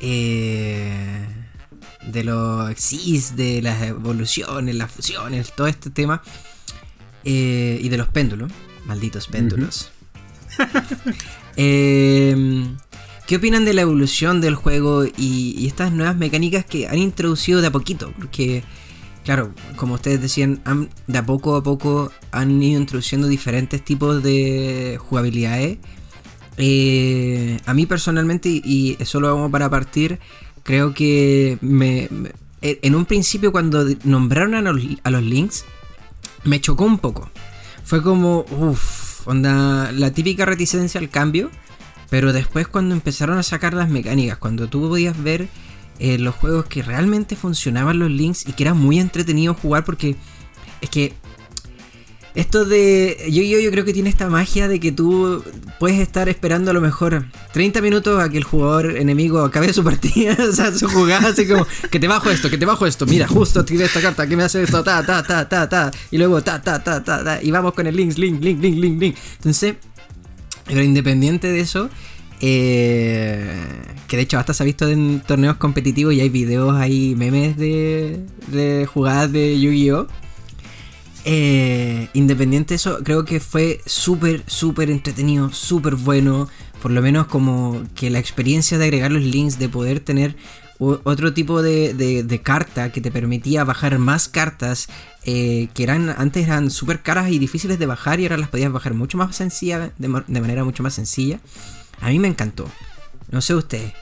Eh, de los exis, de las evoluciones, las fusiones, todo este tema. Eh, y de los péndulos. Malditos péndulos. (laughs) Em, ¿Qué opinan de la evolución del juego y, estas nuevas mecánicas que han introducido de a poquito? Porque, claro, como ustedes decían, de a poco a poco han ido introduciendo diferentes tipos de jugabilidades. Eh, a mí personalmente, y eso lo hago para partir, creo que me, en un principio cuando nombraron a los links, me chocó un poco. Fue como, uff, onda, la típica reticencia al cambio. Pero después cuando empezaron a sacar las mecánicas, cuando tú podías ver eh, los juegos que realmente funcionaban los links y que era muy entretenido jugar porque es que esto de. Yo, yo, yo creo que tiene esta magia de que tú puedes estar esperando a lo mejor 30 minutos a que el jugador enemigo acabe su partida, (laughs) o sea, su jugada, así como, que te bajo esto, que te bajo esto, mira, justo tiré esta carta, que me hace esto, ta, ta, ta, ta, ta, y luego ta, ta, ta, ta, ta, y vamos con el link, link, link, link, link, link. Entonces, pero independiente de eso, eh, que de hecho hasta se ha visto en torneos competitivos y hay videos, hay memes de, jugadas de Yu-Gi-Oh! Eh, independiente de eso, creo que fue súper, súper entretenido, súper bueno. Por lo menos como que la experiencia de agregar los links, de poder tener otro tipo de, carta que te permitía bajar más cartas eh, que eran antes eran súper caras y difíciles de bajar y ahora las podías bajar mucho más sencilla, de, de manera mucho más sencilla. A mí me encantó. No sé ustedes.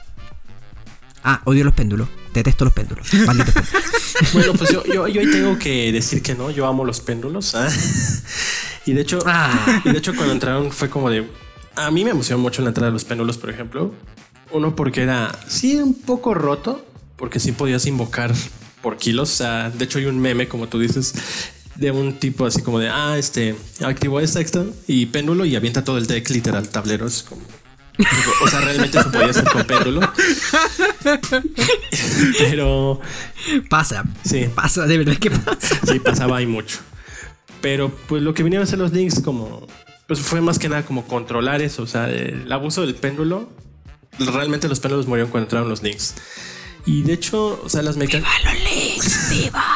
Ah, odio los péndulos. Detesto los péndulos. (laughs) bueno, pues yo, yo, ahí tengo que decir que no. Yo amo los péndulos. ¿ah? Y de hecho, ah. y de hecho, cuando entraron fue como de. A mí me emocionó mucho la entrada de los péndulos, por ejemplo. Uno porque era sí un poco roto, porque sí podías invocar por kilos. O sea, de hecho hay un meme, como tú dices, de un tipo así como de, ah, este, activó esta extra y péndulo y avienta todo el deck literal, tableros. Como o sea, realmente eso podía ser con péndulo. Pero. Pasa. Sí. Pasa, de verdad que pasa. Sí, pasaba ahí mucho. Pero pues lo que vinieron a hacer los links como. Pues fue más que nada como controlar eso. O sea, el abuso del péndulo. Realmente los péndulos murieron cuando entraron los links. Y de hecho, o sea, las mecánicas. ¡Viva los links! ¡Vivan!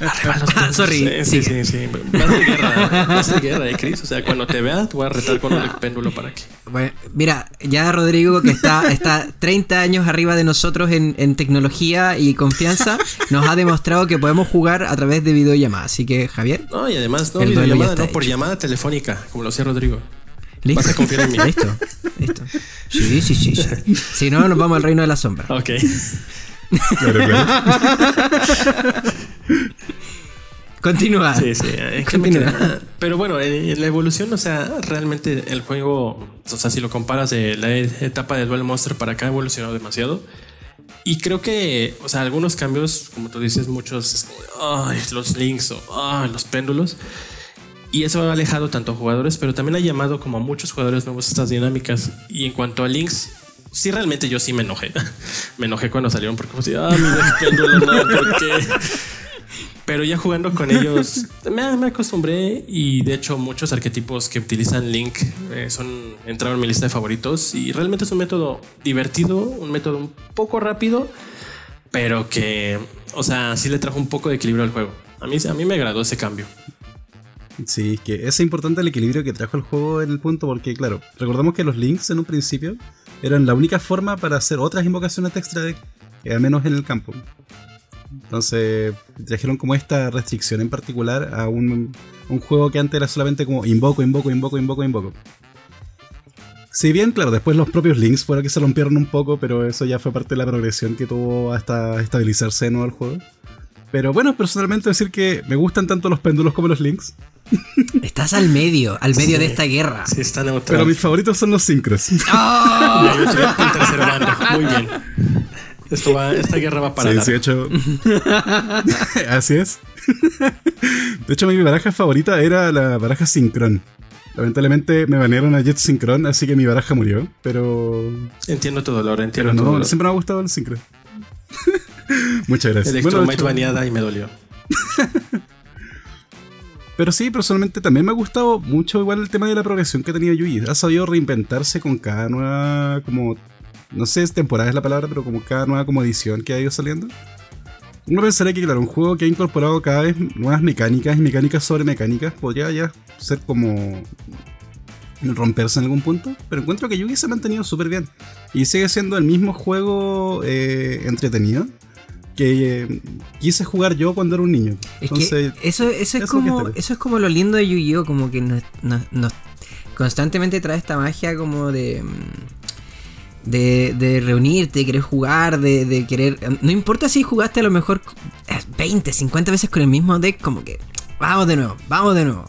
¡Arriba los sorry. Sí, sí, sí, Vas de guerra. Vas de guerra, eh, Chris. O sea, cuando te vea, te voy a retar con el péndulo para. Bueno, mira, ya Rodrigo, que está, está 30 años arriba de nosotros en, en tecnología y confianza, nos ha demostrado que podemos jugar a través de videollamada. Así que, Javier. No, y además, no, videollamada, no, por llamada telefónica, como lo hacía Rodrigo. ¿Listo? Vas a confiar en mí. Listo, listo. Sí, sí, sí, sí. Si no, nos vamos al reino de la sombra. Ok. Claro, claro. (laughs) Continúa. Sí, sí. Continúa. Pero bueno, en, la evolución, o sea, realmente el juego, o sea, si lo comparas de la etapa de Duel Monster para acá, ha evolucionado demasiado. Y creo que, o sea, algunos cambios, como tú dices, muchos, ay, los links o los péndulos. Y eso ha alejado tanto a jugadores, pero también ha llamado como a muchos jugadores nuevos estas dinámicas. Y en cuanto a links, sí, realmente yo sí me enojé. (laughs) me enojé cuando salieron porque ah, mi péndulo, no, ¿por qué? (laughs) Pero ya jugando con ellos me, me, acostumbré y de hecho muchos arquetipos que utilizan Link eh, son entraron en mi lista de favoritos y realmente es un método divertido, un método un poco rápido, pero que, o sea, sí le trajo un poco de equilibrio al juego. A mí, a mí me agradó ese cambio. Sí, que es importante el equilibrio que trajo el juego en el punto porque, claro, recordamos que los links en un principio eran la única forma para hacer otras invocaciones de extra deck, al menos en el campo. Entonces trajeron como esta restricción en particular a un, un juego que antes era solamente como invoco, invoco, invoco, invoco, invoco. Si bien, claro, después los propios links fueron que se rompieron un poco, pero eso ya fue parte de la progresión que tuvo hasta estabilizarse de nuevo el juego. Pero bueno, personalmente decir que me gustan tanto los péndulos como los links. Estás al medio, al medio de esta guerra. Sí, está. Pero mis favoritos son los sincros. (laughs) (laughs) Banda. Muy bien. Esto va, esta guerra va para Sí, largo. sí, de hecho. (laughs) Así es. De hecho, mi baraja favorita era la baraja Synchron. Lamentablemente me banearon a Jet Synchron, así que mi baraja murió. Pero. Entiendo tu dolor, entiendo Pero tu no, dolor. siempre me ha gustado el Synchron. Muchas gracias. Bueno, Electromite hecho- baneada y me dolió. (laughs) Pero sí, personalmente también me ha gustado mucho igual el tema de la progresión que tenía Yugi. Ha sabido reinventarse con cada nueva, como, no sé si temporada es la palabra, pero como cada nueva como edición que ha ido saliendo. Uno pensaría que, claro, un juego que ha incorporado cada vez nuevas mecánicas y mecánicas sobre mecánicas podría ya ser como romperse en algún punto, pero encuentro que Yugi se ha mantenido súper bien y sigue siendo el mismo juego eh, entretenido que eh, quise jugar yo cuando era un niño. Es Entonces, que eso, eso, es eso como, eso es como lo lindo de Yu-Gi-Oh! Como que nos, nos- nos- constantemente trae esta magia como de. mm, De, de reunirte, de querer jugar, de, de querer. No importa si jugaste a lo mejor eh, 20, 50 veces con el mismo deck, como que. Vamos de nuevo, vamos de nuevo.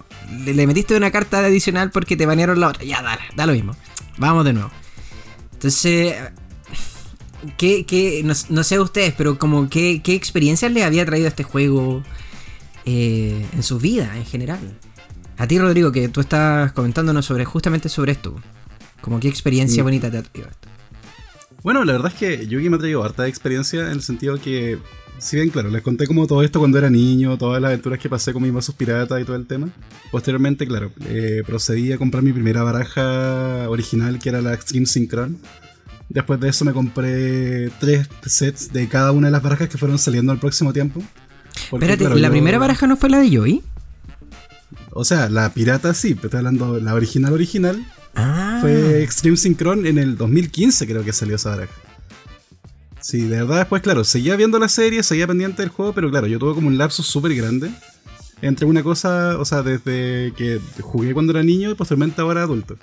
Le, le metiste una carta adicional porque te banearon la otra. Ya, dale, da lo mismo. Vamos de nuevo. Entonces. ¿Qué, qué- no, no sé ustedes, pero como qué, qué experiencias les había traído este juego eh, en su vida en general? A ti, Rodrigo, que tú estás comentándonos sobre justamente sobre esto. Como qué experiencia Mm. bonita te ha traído esto. Bueno, la verdad es que Yugi me ha traído harta experiencia en el sentido que, si bien, claro, les conté como todo esto cuando era niño, todas las aventuras que pasé con mis mazos piratas y todo el tema. Posteriormente, claro, eh, procedí a comprar mi primera baraja original, que era la Extreme Synchron. Después de eso me compré tres sets de cada una de las barajas que fueron saliendo al próximo tiempo. Porque, Espérate, claro, ¿la yo- primera baraja no fue la de Joey? O sea, la pirata sí, pero estoy hablando la original original. Ah. Fue Extreme Synchron en el 2015 creo que salió esa baraja. Sí, de verdad después, claro, seguía viendo la serie, seguía pendiente del juego, pero claro, yo tuve como un lapso súper grande entre una cosa, o sea, desde que jugué cuando era niño y posteriormente ahora adulto.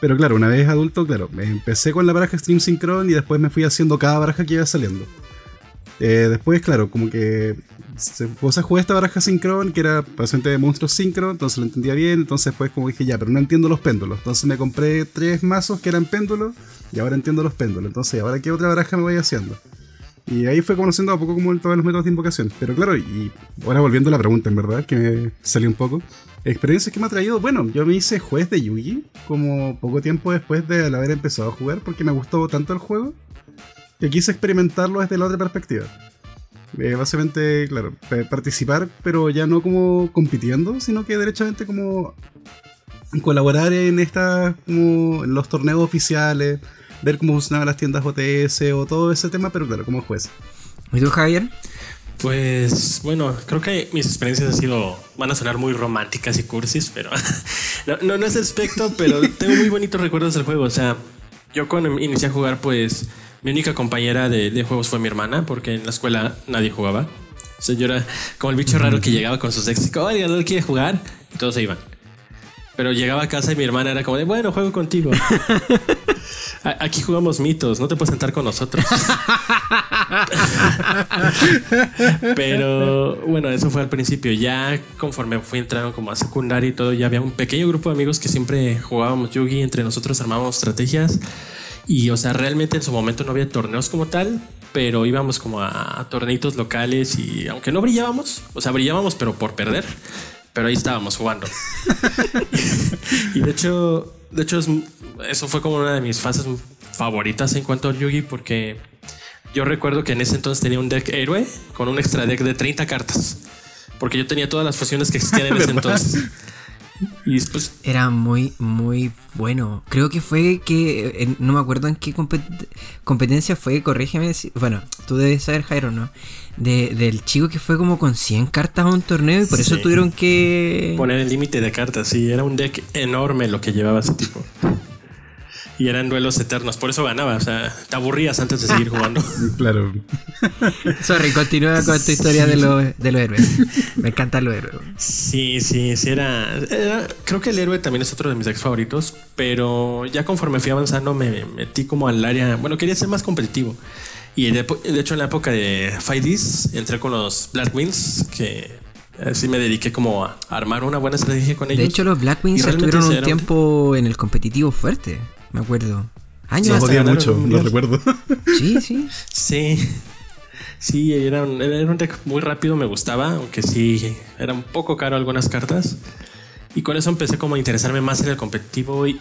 Pero claro, una vez adulto, claro, empecé con la baraja Stream Synchron y después me fui haciendo cada baraja que iba saliendo. Eh, después, claro, como que se, o sea, jugué esta baraja Synchron que era básicamente de monstruos Synchron, entonces lo entendía bien, entonces después como dije ya, pero no entiendo los péndulos. Entonces me compré tres mazos que eran péndulos y ahora entiendo los péndulos. Entonces, ¿y ¿ahora qué otra baraja me voy haciendo? Y ahí fue conociendo a poco como todos los métodos de invocación. Pero claro, y ahora volviendo a la pregunta, en verdad, que me salió un poco. Experiencias que me ha traído, bueno, yo me hice juez de Yugi como poco tiempo después de haber empezado a jugar porque me gustó tanto el juego que quise experimentarlo desde la otra perspectiva. Eh, básicamente, claro, participar, pero ya no como compitiendo, sino que derechamente como colaborar en estas, como en los torneos oficiales, ver cómo funcionaban las tiendas OTS o todo ese tema, pero claro, como juez. ¿Y tú, Javier? Pues bueno, creo que mis experiencias han sido, van a sonar muy románticas y cursis, pero (laughs) no, no, no es aspecto, pero (laughs) tengo muy bonitos recuerdos del juego. O sea, yo cuando inicié a jugar, pues mi única compañera de, de juegos fue mi hermana, porque en la escuela nadie jugaba. O sea, yo era como el bicho raro que llegaba con sus ex y, oiga, ¿no quiere jugar? Y todos se iban. Pero llegaba a casa y mi hermana era como de, bueno, juego contigo. (laughs) Aquí jugamos mitos, no te puedes sentar con nosotros. (laughs) Pero bueno, eso fue al principio. Ya conforme fui entrando como a secundaria y todo, ya había un pequeño grupo de amigos que siempre jugábamos Yugi, entre nosotros armábamos estrategias. Y o sea, realmente en su momento no había torneos como tal, pero íbamos como a, a torneitos locales y aunque no brillábamos, o sea, brillábamos pero por perder, pero ahí estábamos jugando. (laughs) (laughs) y de hecho, de hecho es- eso fue como una de mis fases favoritas en cuanto al Yugi porque yo recuerdo que en ese entonces tenía un deck héroe con un extra deck de 30 cartas. Porque yo tenía todas las fusiones que existían en (laughs) ese entonces. Y después. Era muy, muy bueno. Creo que fue que. no me acuerdo en qué competencia fue, corrígeme. bueno, tú debes saber, Jairo, ¿no? del chico que fue como con 100 cartas a un torneo y por eso tuvieron que. Poner el límite de cartas, sí. Era un deck enorme lo que llevaba ese tipo y eran duelos eternos. Por eso ganaba. O sea, te aburrías antes de seguir jugando. (laughs) claro. Sorry, continúa con tu historia de, los héroes. Me encanta los héroes. Sí, sí, sí. Era, Creo que el héroe también es otro de mis ex favoritos. Pero ya conforme fui avanzando, me metí como al área. Bueno, quería ser más competitivo. Y de, hecho, en la época de Fight entré con los Black Wings, que Así me dediqué como a armar una buena estrategia con ellos. De hecho, los Black Wings estuvieron un tiempo en el competitivo fuerte me acuerdo. Años sí, mucho, lo recuerdo. (laughs) Sí, sí. Sí. Sí, era un, era un deck muy rápido, me gustaba, aunque sí, era un poco caro algunas cartas. Y con eso empecé como a interesarme más en el competitivo y,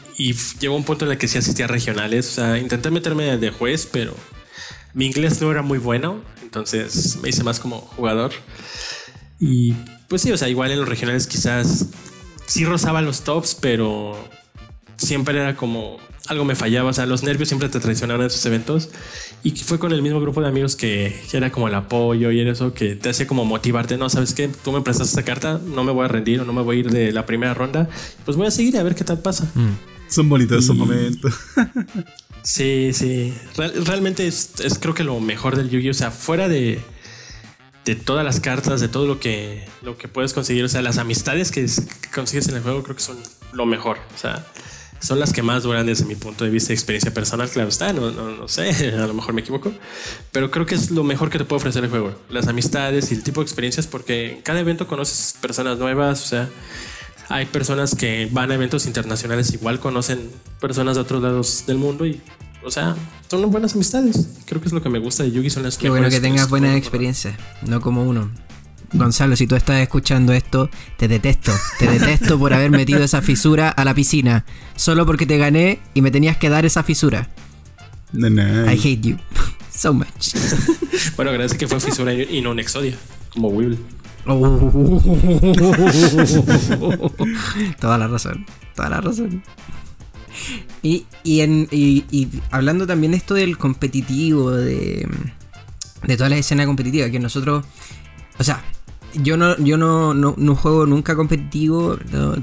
llegó un punto en el que sí asistía a regionales. O sea, intenté meterme de juez, pero mi inglés no era muy bueno, entonces me hice más como jugador. Y pues sí, o sea, igual en los regionales quizás sí rozaba los tops, pero siempre era como algo me fallaba, o sea, los nervios siempre te traicionaban en esos eventos y fue con el mismo grupo de amigos que, era como el apoyo y era eso que te hacía como motivarte, no, sabes qué, tú me prestas esta carta, no me voy a rendir o no me voy a ir de la primera ronda, pues voy a seguir a ver qué tal pasa. Mm. Son bonitos esos momentos. (laughs) (laughs) sí, sí, realmente es, creo que lo mejor del Yu-Gi-Oh, o sea, fuera de de todas las cartas, de todo lo que, lo que puedes conseguir. O sea, las amistades que, consigues en el juego creo que son lo mejor. O sea, son las que más duran desde mi punto de vista de experiencia personal. Claro está, no, no, sé, (laughs) a lo mejor me equivoco, pero creo que es lo mejor que te puede ofrecer el juego. Las amistades y el tipo de experiencias, porque en cada evento conoces personas nuevas, o sea, hay personas que van a eventos internacionales, igual conocen personas de otros lados del mundo y, o sea, son buenas amistades. Creo que es lo que me gusta de Yugi, son las Qué bueno que tengas buenas experiencias, no como uno. Gonzalo, si tú estás escuchando esto, te detesto. Te detesto por haber metido esa fisura a la piscina. Solo porque te gané y me tenías que dar esa fisura. I hate you (laughs) so much. (laughs) bueno, agradece que fue fisura y no un exodia, como Will. (laughs) toda la razón, toda la razón. Y, y, en, y, hablando también esto del competitivo, de, de toda la escena competitiva, que nosotros, o sea, yo no, yo no, no, juego nunca competitivo.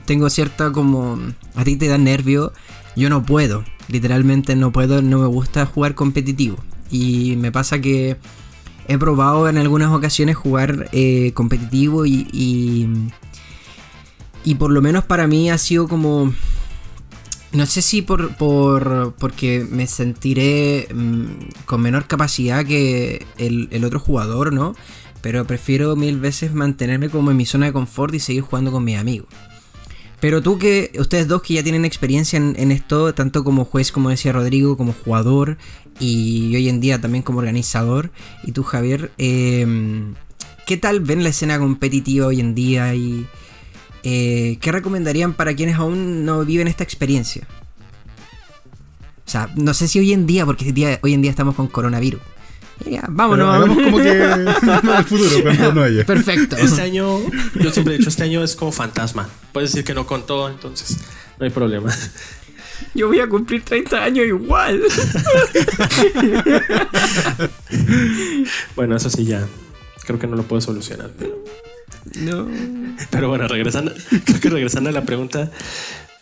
tengo cierta como. A ti te da nervio. Yo no puedo. Literalmente no puedo. No me gusta jugar competitivo. Y me pasa que he probado en algunas ocasiones jugar eh, competitivo y, y, y. por lo menos para mí ha sido como. No sé si por, por porque me sentiré mm, con menor capacidad que el, el otro jugador, ¿no? Pero prefiero mil veces mantenerme como en mi zona de confort y seguir jugando con mis amigos. Pero tú que, ustedes dos que ya tienen experiencia en, esto, tanto como juez, como decía Rodrigo, como jugador y hoy en día también como organizador, y tú Javier, em, ¿qué tal ven la escena competitiva hoy en día y eh, qué recomendarían para quienes aún no viven esta experiencia? O sea, no sé si hoy en día, porque hoy en día estamos con coronavirus. Ya, vámonos. hagamos como que (laughs) (laughs) el futuro cuando no haya. Perfecto. Este año, yo siempre he dicho, este año es como fantasma. Puedes decir que no contó, entonces no hay problema. Yo voy a cumplir 30 años igual. (laughs) bueno, eso sí ya. Creo que no lo puedo solucionar. Pero... No. Pero bueno, regresando, creo que regresando a la pregunta,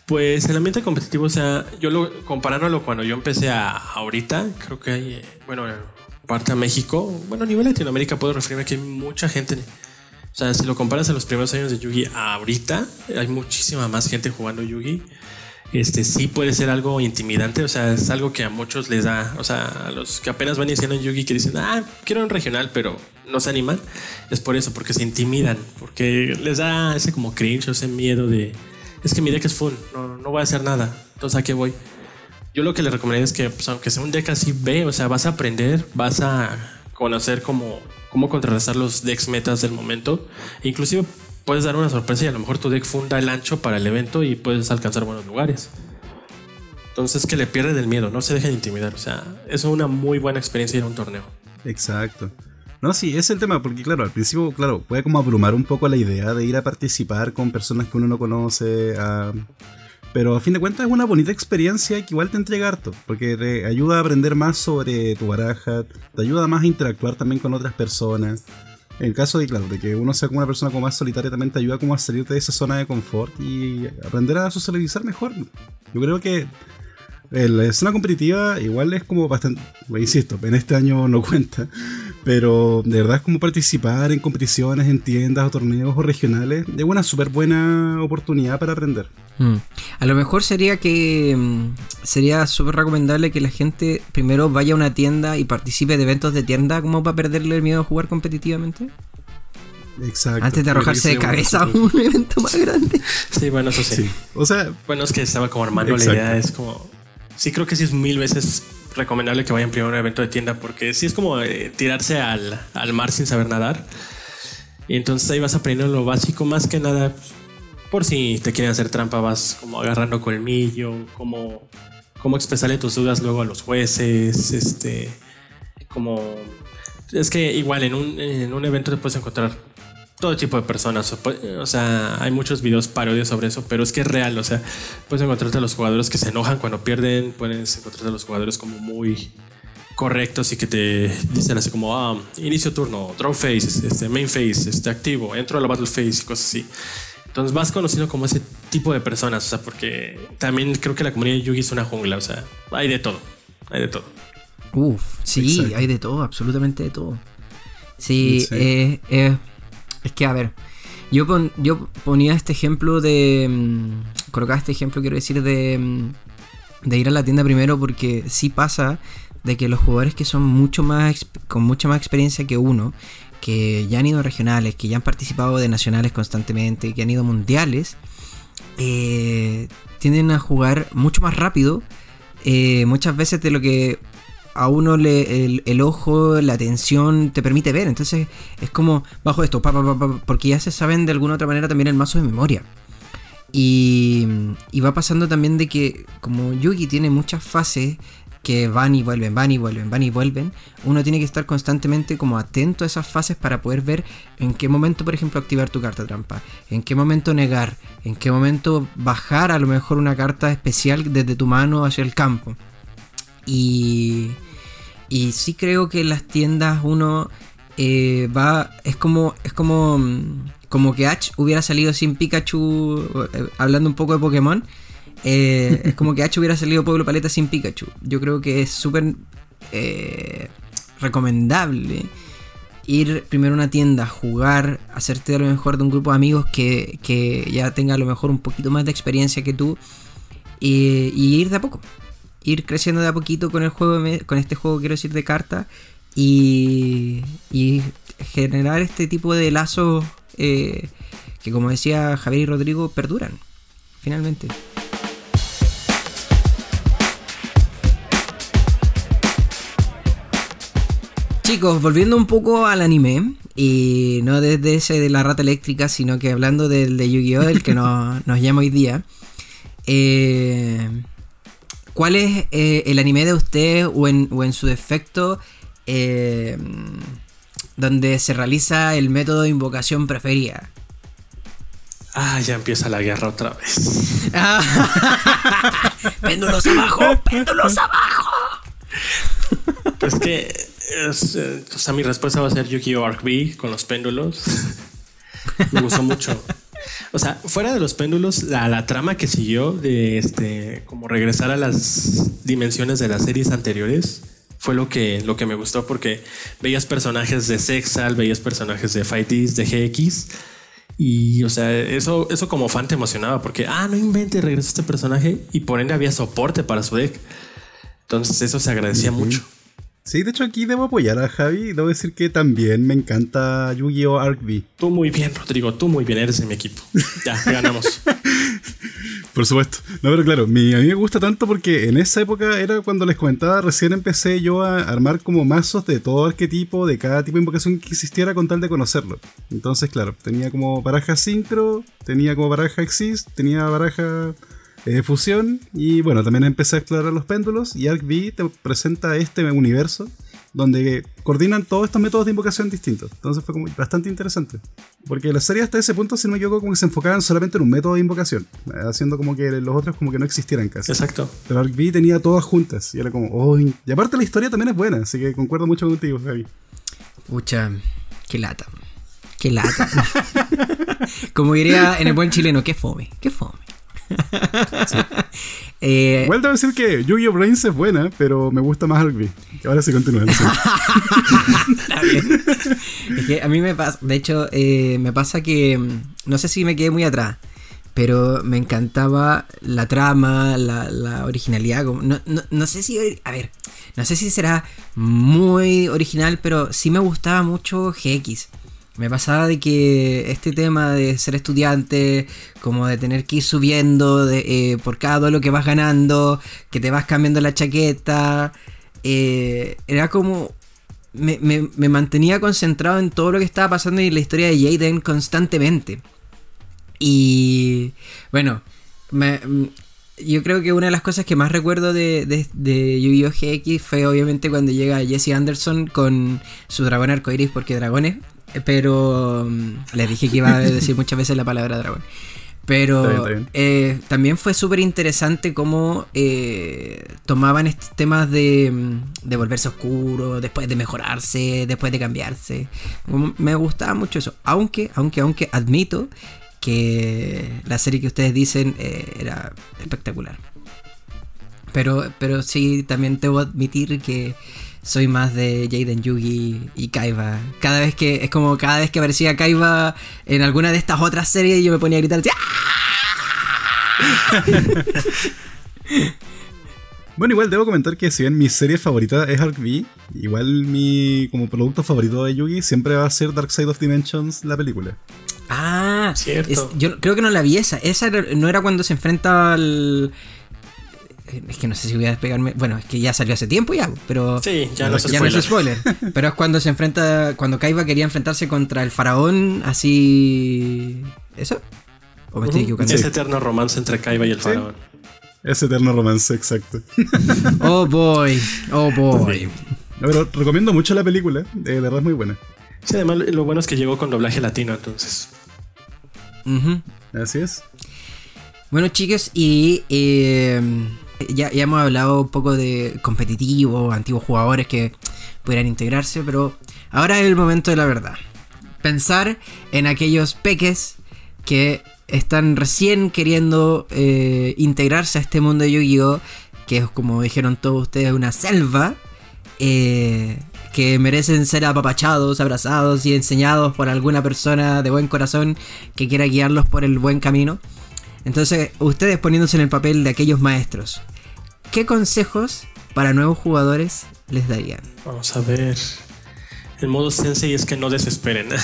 pues el ambiente competitivo, o sea, yo lo comparándolo cuando yo empecé a ahorita, creo que hay, bueno, parte a México, bueno, a nivel Latinoamérica puedo referirme que hay mucha gente. O sea, si lo comparas a los primeros años de Yugi ahorita, hay muchísima más gente jugando Yugi. Este sí puede ser algo intimidante, o sea, es algo que a muchos les da, o sea, a los que apenas van iniciando en Yugi que dicen, ah, quiero un regional, pero no se animan, es por eso, porque se intimidan, porque les da ese como cringe, ese miedo de, es que mi deck es full, no, no voy a hacer nada, entonces a qué voy. Yo lo que le recomendaría es que, pues, aunque sea un deck así, ve, o sea, vas a aprender, vas a conocer cómo, cómo contrarrestar los decks metas del momento. inclusive puedes dar una sorpresa y a lo mejor tu deck funda el ancho para el evento y puedes alcanzar buenos lugares. Entonces que le pierden el miedo, no se dejen intimidar. O sea, es una muy buena experiencia ir a un torneo. Exacto. No, sí, es el tema, porque claro, al principio, claro, puede como abrumar un poco la idea de ir a participar con personas que uno no conoce, pero a fin de cuentas es una bonita experiencia que igual te entrega harto, porque te ayuda a aprender más sobre tu baraja, te ayuda más a interactuar también con otras personas. En el caso de, claro, de que uno sea como una persona como más solitaria, también te ayuda como a salirte de esa zona de confort y aprender a socializar mejor. Yo creo que la escena competitiva igual es como bastante, insisto, en este año no (laughs) cuenta, pero de verdad es como participar en competiciones, en tiendas o torneos o regionales, es una súper buena oportunidad para aprender. Mm. A lo mejor sería que mm, sería súper recomendable que la gente primero vaya a una tienda y participe de eventos de tienda como para perderle el miedo a jugar competitivamente. Exacto. Antes de arrojarse de cabeza a un (laughs) evento más grande. Sí, bueno, eso sí. O sea, bueno, es que estaba como armando la idea, es como sí creo que sí es mil veces recomendable que vayan primero a un evento de tienda porque sí es como eh, tirarse al, mar sin saber nadar. Y entonces ahí vas aprendiendo lo básico más que nada. Por si te quieren hacer trampa, vas como agarrando colmillo, como cómo expresarle tus dudas luego a los jueces, este, como... Es que igual en un, en un evento te puedes encontrar todo tipo de personas. O, sea, hay muchos videos parodias sobre eso, pero es que es real. O sea, puedes encontrarte a los jugadores que se enojan cuando pierden, puedes encontrarte a los jugadores como muy correctos y que te dicen así como, ah, inicio turno, draw phase, este, main phase, este, activo, entro a la battle phase y cosas así. Entonces vas conociendo como ese tipo de personas, o sea, porque también creo que la comunidad de Yugi es una jungla, o sea, hay de todo, hay de todo. Uf, sí, hay de todo, absolutamente de todo. Sí, Eh, eh es que, a ver, yo, yo ponía este ejemplo de. Mm, colocaba este ejemplo, quiero decir, de, mm, de ir a la tienda primero, porque sí pasa de que los jugadores que son mucho más. con mucha más experiencia que uno, que ya han ido a regionales, que ya han participado de nacionales constantemente, que han ido a mundiales, eh, tienden a jugar mucho más rápido. Eh, muchas veces de lo que a uno le, el, ojo, la atención te permite ver. Entonces es como bajo esto, porque ya se saben de alguna otra manera también el mazo de memoria. Y, y, va pasando también de que como Yugi tiene muchas fases que van y vuelven, van y vuelven, van y vuelven, uno tiene que estar constantemente como atento a esas fases para poder ver en qué momento, por ejemplo, activar tu carta trampa, en qué momento negar, en qué momento bajar a lo mejor una carta especial desde tu mano hacia el campo. Y, y sí creo que en las tiendas uno eh, va. Es como. Es como. Mm, como que Ash hubiera salido sin Pikachu. Eh, hablando un poco de Pokémon. Eh, es como que Ash hubiera salido Pueblo Paleta sin Pikachu. Yo creo que es súper recomendable ir primero a una tienda, jugar, hacerte a lo mejor de un grupo de amigos que, que ya tenga a lo mejor un poquito más de experiencia que tú y ir de a poco ir creciendo de a poquito con el juego, con este juego, quiero decir, de carta y, y generar este tipo de lazos eh, que, como decía Javier y Rodrigo, perduran, finalmente. Chicos, volviendo un poco al anime, y no desde ese de la rata eléctrica, sino que hablando del de Yu-Gi-Oh!, el que nos, (laughs) nos llama hoy día. Eh, ¿Cuál es eh, el anime de usted o en, su defecto eh, donde se realiza el método de invocación preferida? Ah, ya empieza la guerra otra vez. (laughs) péndulos abajo, péndulos abajo. Es que, eh, o sea, mi respuesta va a ser Yu-Gi-Oh! Arc B con los péndulos. Me gustó mucho. O sea, fuera de los péndulos, la, trama que siguió de este, como regresar a las dimensiones de las series anteriores, fue lo que, lo que me gustó porque veías personajes de Sexal, veías personajes de Fighties, de GX. Y, o sea, eso, eso como fan te emocionaba porque, ah, no invente, regresó este personaje y por ende había soporte para su deck. Entonces, eso se agradecía mucho. Sí, de hecho aquí debo apoyar a Javi. Debo decir que también me encanta Yu-Gi-Oh! Arc V. Tú muy bien, Rodrigo. Tú muy bien. Eres en mi equipo. Ya, ganamos. (laughs) Por supuesto. No, pero claro, a mí me gusta tanto porque en esa época era cuando les comentaba, recién empecé yo a armar como mazos de todo arquetipo, de cada tipo de invocación que existiera con tal de conocerlo. Entonces, claro, tenía como baraja sincro, tenía como baraja exist, tenía baraja eh, fusión y bueno, también empecé a explorar los péndulos y ArcV te presenta este universo donde coordinan todos estos métodos de invocación distintos. Entonces fue como bastante interesante. Porque la serie hasta ese punto, si no me equivoco, como que se enfocaban solamente en un método de invocación, haciendo como que los otros como que no existieran casi. Exacto. Pero Ark tenía todas juntas y era como, oh, y aparte la historia también es buena, así que concuerdo mucho contigo, Gaby. Pucha, qué lata. Qué lata. (laughs) como diría en el buen chileno, qué fome, qué fome. Eh, Igual debo decir que Yu-Gi-Oh! Brains es buena, pero me gusta más Ark Ahora sí continúa. es que a mí me pasa, de hecho, eh, me pasa que mm, no sé si me quedé muy atrás, pero me encantaba la trama, la, originalidad. No, no, sé si, a ver, no sé si será muy original, pero sí me gustaba mucho GX. Me pasaba de que este tema de ser estudiante, como de tener que ir subiendo eh, por cada lo que vas ganando, que te vas cambiando la chaqueta, eh, era como... Me, me, mantenía concentrado en todo lo que estaba pasando en la historia de Jaden constantemente. Y bueno, mm, yo creo que una de las cosas que más recuerdo de, de, de Yu-Gi-Oh! GX fue obviamente cuando llega Jesse Anderson con su dragón arcoiris, porque dragones pero mm, les dije que iba a decir muchas veces la palabra dragón. Pero eh, también fue súper interesante cómo eh, tomaban estos temas de, mm, de, volverse oscuro, después de mejorarse, después de cambiarse. Me gustaba mucho eso. Aunque, aunque, aunque admito que la serie que ustedes dicen eh, era espectacular. Pero, pero sí, también debo admitir que soy más de Jaden Yugi y Kaiba. Cada vez que, es como cada vez que aparecía Kaiba en alguna de estas otras series, yo me ponía a gritar ¡Ah! (laughs) Bueno, igual debo comentar que si bien mi serie favorita es Arc V, igual mi como producto favorito de Yugi siempre va a ser Dark Side of Dimensions, la película. Ah, cierto. yo creo que no la vi esa. Esa no era cuando se enfrenta al es que no sé si voy a despegarme. Bueno, es que ya salió hace tiempo ya, pero. Sí, ya, no, es spoiler. (laughs) pero es cuando se enfrenta. Cuando Kaiba quería enfrentarse contra el faraón, así. ¿Eso? ¿O me estoy equivocando? Ese eterno romance entre Kaiba y el faraón. Ese eterno romance, exacto. (laughs) oh boy, oh boy. pero recomiendo mucho la película, de verdad es muy buena. Sí, además lo bueno es que llegó con doblaje latino, entonces. Así es. Bueno, chicos, y eh, ya, hemos hablado un poco de competitivos, antiguos jugadores que pudieran integrarse, pero ahora es el momento de la verdad. Pensar en aquellos peques que están recién queriendo eh, integrarse a este mundo de Yu-Gi-Oh! Que es, como dijeron todos ustedes, una selva. Eh, que merecen ser apapachados, abrazados y enseñados por alguna persona de buen corazón que quiera guiarlos por el buen camino. Entonces, ustedes poniéndose en el papel de aquellos maestros, ¿qué consejos para nuevos jugadores les darían? Vamos a ver. El modo sensei es que no desesperen. (laughs)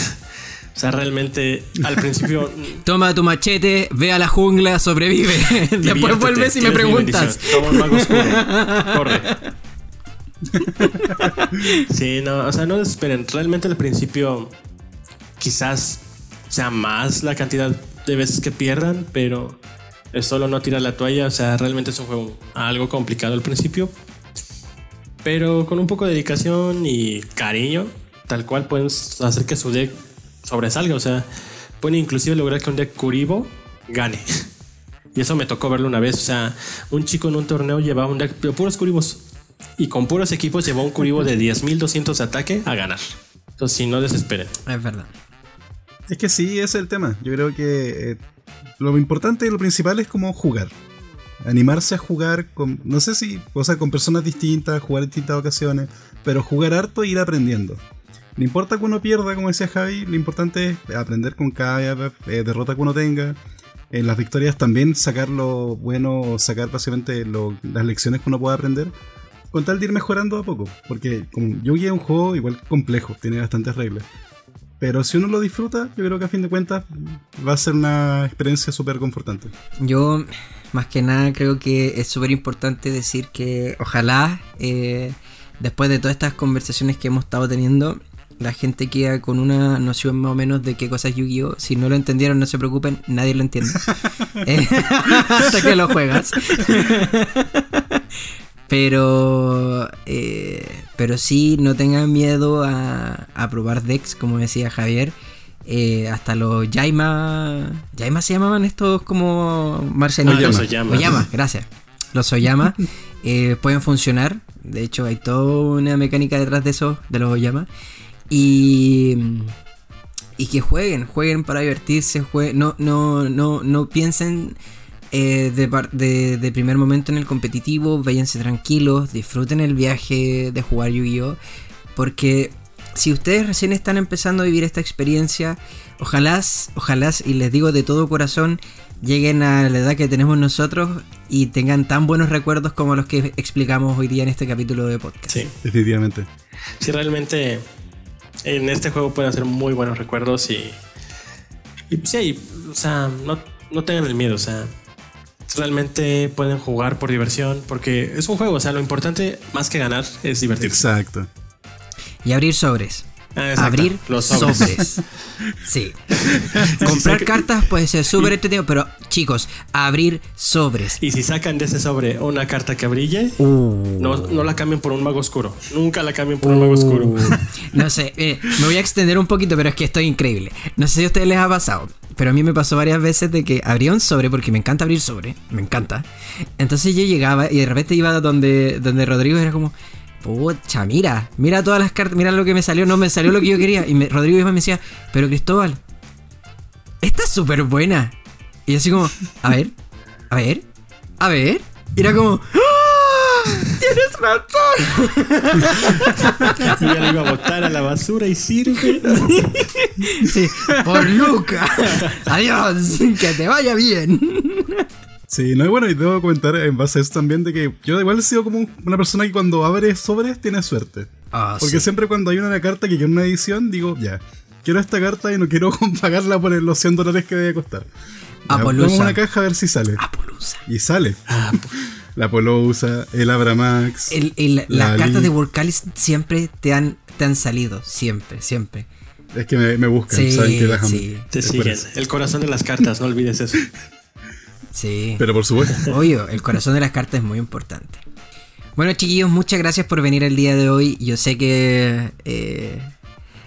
O sea, realmente al principio. (laughs) Toma tu machete, ve a la jungla, sobrevive. (laughs) Después vuelves y me preguntas. Toma un mago oscuro. Corre. sí, no, o sea, no desesperen. Realmente al principio quizás sea más la cantidad de veces que pierdan, pero es solo no tirar la toalla. O sea, realmente es un juego algo complicado al principio. Pero con un poco de dedicación y cariño, tal cual pueden hacer que su deck sobresalga. O sea, pueden inclusive lograr que un deck Kuribo gane. (laughs) Y eso me tocó verlo una vez. O sea, un chico en un torneo llevaba un deck de puros Kuribos. Y con puros equipos llevó un Kuribo de (laughs) 10.200 de ataque a ganar. Entonces, si no desesperen. Es verdad. Es que sí, ese es el tema. Yo creo que eh, lo importante y lo principal es como jugar. Animarse a jugar con, no sé si, o sea, con personas distintas, jugar en distintas ocasiones, pero jugar harto e ir aprendiendo. No importa que uno pierda, como decía Javi, lo importante es aprender con cada eh, derrota que uno tenga. En las victorias también sacar lo bueno, sacar básicamente las lecciones que uno pueda aprender, con tal de ir mejorando a poco. Porque como Yugi es un juego igual complejo, tiene bastantes reglas. Pero si uno lo disfruta, yo creo que a fin de cuentas va a ser una experiencia súper confortante. Yo, más que nada, creo que es súper importante decir que ojalá, eh, después de todas estas conversaciones que hemos estado teniendo, la gente queda con una noción más o menos de qué cosa es Yu-Gi-Oh! Si no lo entendieron, no se preocupen, nadie lo entiende. Eh, (laughs) (laughs) hasta que lo juegas. (laughs) pero, eh, pero sí no tengan miedo a, a probar decks, como decía Javier. Eh, hasta los Yaima. ¿Yaima se llamaban estos como marcianitos? Ah, los Oyama. Oyama, gracias. Los Oyama (laughs) eh, pueden funcionar. De hecho, hay toda una mecánica detrás de eso, de los Oyama. Y. Y que jueguen, jueguen para divertirse, jueguen, no, no, no, no piensen eh, de, de- de primer momento en el competitivo, váyanse tranquilos, disfruten el viaje de jugar Yu-Gi-Oh! Porque si ustedes recién están empezando a vivir esta experiencia, ojalá, ojalá, y les digo de todo corazón, lleguen a la edad que tenemos nosotros y tengan tan buenos recuerdos como los que explicamos hoy día en este capítulo de podcast. Sí. Definitivamente. Sí, realmente en este juego pueden hacer muy buenos recuerdos y. Y sí, o sea, no, no tengan el miedo, o sea. Realmente pueden jugar por diversión, porque es un juego, o sea, lo importante más que ganar es divertirse. Exacto. Y abrir sobres. Ah. Abrir Los sobres. sobres. (laughs) Sí. (laughs) Comprar cartas puede ser súper entretenido, pero chicos, abrir sobres. Y si sacan de ese sobre una carta que brille, Uh. no, no la cambien por un mago oscuro. Nunca la cambien por un mago oscuro. Uh. No sé, eh, me voy a extender un poquito, pero es que estoy increíble. No sé si a ustedes les ha pasado, pero a mí me pasó varias veces de que abría un sobre, porque me encanta abrir sobre, me encanta. Entonces yo llegaba y de repente iba donde, donde Rodrigo era como, pucha, mira, mira todas las cartas, mira lo que me salió, no me salió lo que yo quería. Y me- Rodrigo y me decía, pero Cristóbal, esta es súper buena. Y yo así como, a ver, a ver, a ver. Y era como, ¡Ah! ¡Tienes razón! (laughs) Y ya la iba a botar a la basura y sirve. Sí, por Luca. Adiós, que te vaya bien. Sí, no, y bueno, y debo comentar en base a eso también de que yo igual he sido como un- una persona que cuando abre sobres tiene suerte. Ah, Porque sí. siempre cuando hay una carta que quiero una edición, digo, ya, quiero esta carta y no quiero (laughs) pagarla por los 100 dólares que debe costar. A una caja a ver si sale. Apolusa. Y sale. (laughs) La Polosa, el Abramax. El- el- La las cartas Ali. de Workalis siempre te han, te han salido. Siempre, siempre. Es que me, me buscan, Sí, saben que las sí. Te siguen. El corazón de las cartas, no olvides eso. (laughs) Sí. Pero por supuesto. (laughs) Obvio, el corazón de las cartas es muy importante. Bueno, chiquillos, muchas gracias por venir el día de hoy. Yo sé que eh,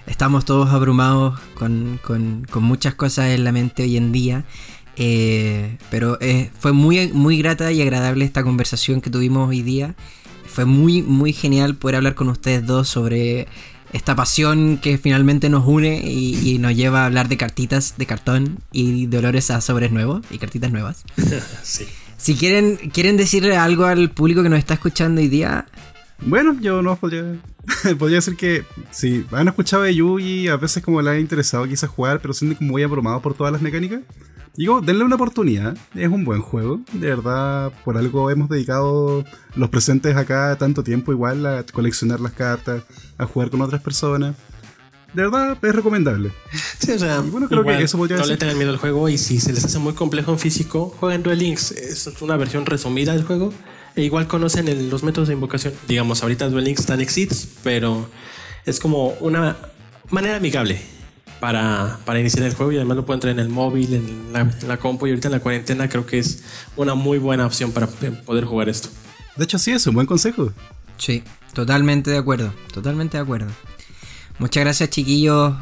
estamos todos abrumados con, con- con muchas cosas en la mente hoy en día. eh, pero eh, fue muy, muy grata y agradable esta conversación que tuvimos hoy día. Fue muy, muy genial poder hablar con ustedes dos sobre esta pasión que finalmente nos une y, y nos lleva a hablar de cartitas de cartón y de olores a sobres nuevos y cartitas nuevas. (laughs) Sí. Si quieren, quieren decirle algo al público que nos está escuchando hoy día, Bueno, yo no podría. (laughs) podría decir que si han escuchado de Yugi, a veces como le ha interesado quizás jugar, pero sienten como muy abrumado por todas las mecánicas. Digo, denle una oportunidad. Es un buen juego. De verdad, por algo hemos dedicado los presentes acá tanto tiempo igual a coleccionar las cartas, a jugar con otras personas. De verdad, es recomendable. Sí, o sea, Y bueno, creo que igual, eso podría no le tengan miedo al juego y si se les hace muy complejo en físico, jueguen Duel Links. Es una versión resumida del juego. E igual conocen el- los métodos de invocación. Digamos, ahorita Duel Links están exits, pero es como una manera amigable para, para iniciar el juego y además lo pueden traer en el móvil, en la, en la compu y ahorita en la cuarentena creo que es una muy buena opción para poder jugar esto. De hecho, sí, es un buen consejo. sí, totalmente de acuerdo, totalmente de acuerdo. Muchas gracias chiquillos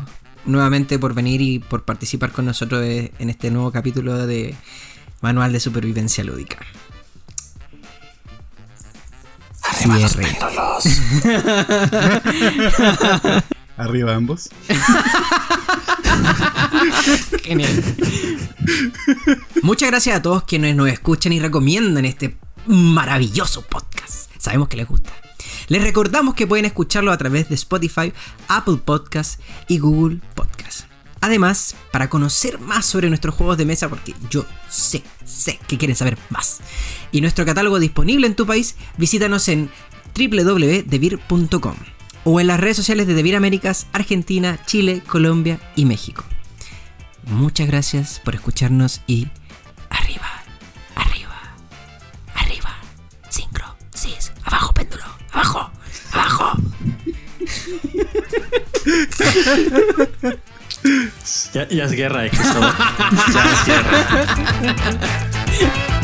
nuevamente por venir y por participar con nosotros de- en este nuevo capítulo de Manual de Supervivencia Lúdica. Cierre. (laughs) Arriba ambos. (laughs) Genial. Muchas gracias a todos quienes nos escuchan y recomiendan este maravilloso podcast. Sabemos que les gusta. Les recordamos que pueden escucharlo a través de Spotify, Apple Podcasts y Google Podcasts. Además, para conocer más sobre nuestros juegos de mesa, porque yo sé, sé que quieren saber más, y nuestro catálogo disponible en tu país, visítanos en www.devir.com o en las redes sociales de Devir Américas, Argentina, Chile, Colombia y México. Muchas gracias por escucharnos y arriba, arriba, arriba. Sincro, cis, abajo péndulo, abajo, abajo. (laughs) Ya, ya es guerra, eh, ya es guerra. (laughs)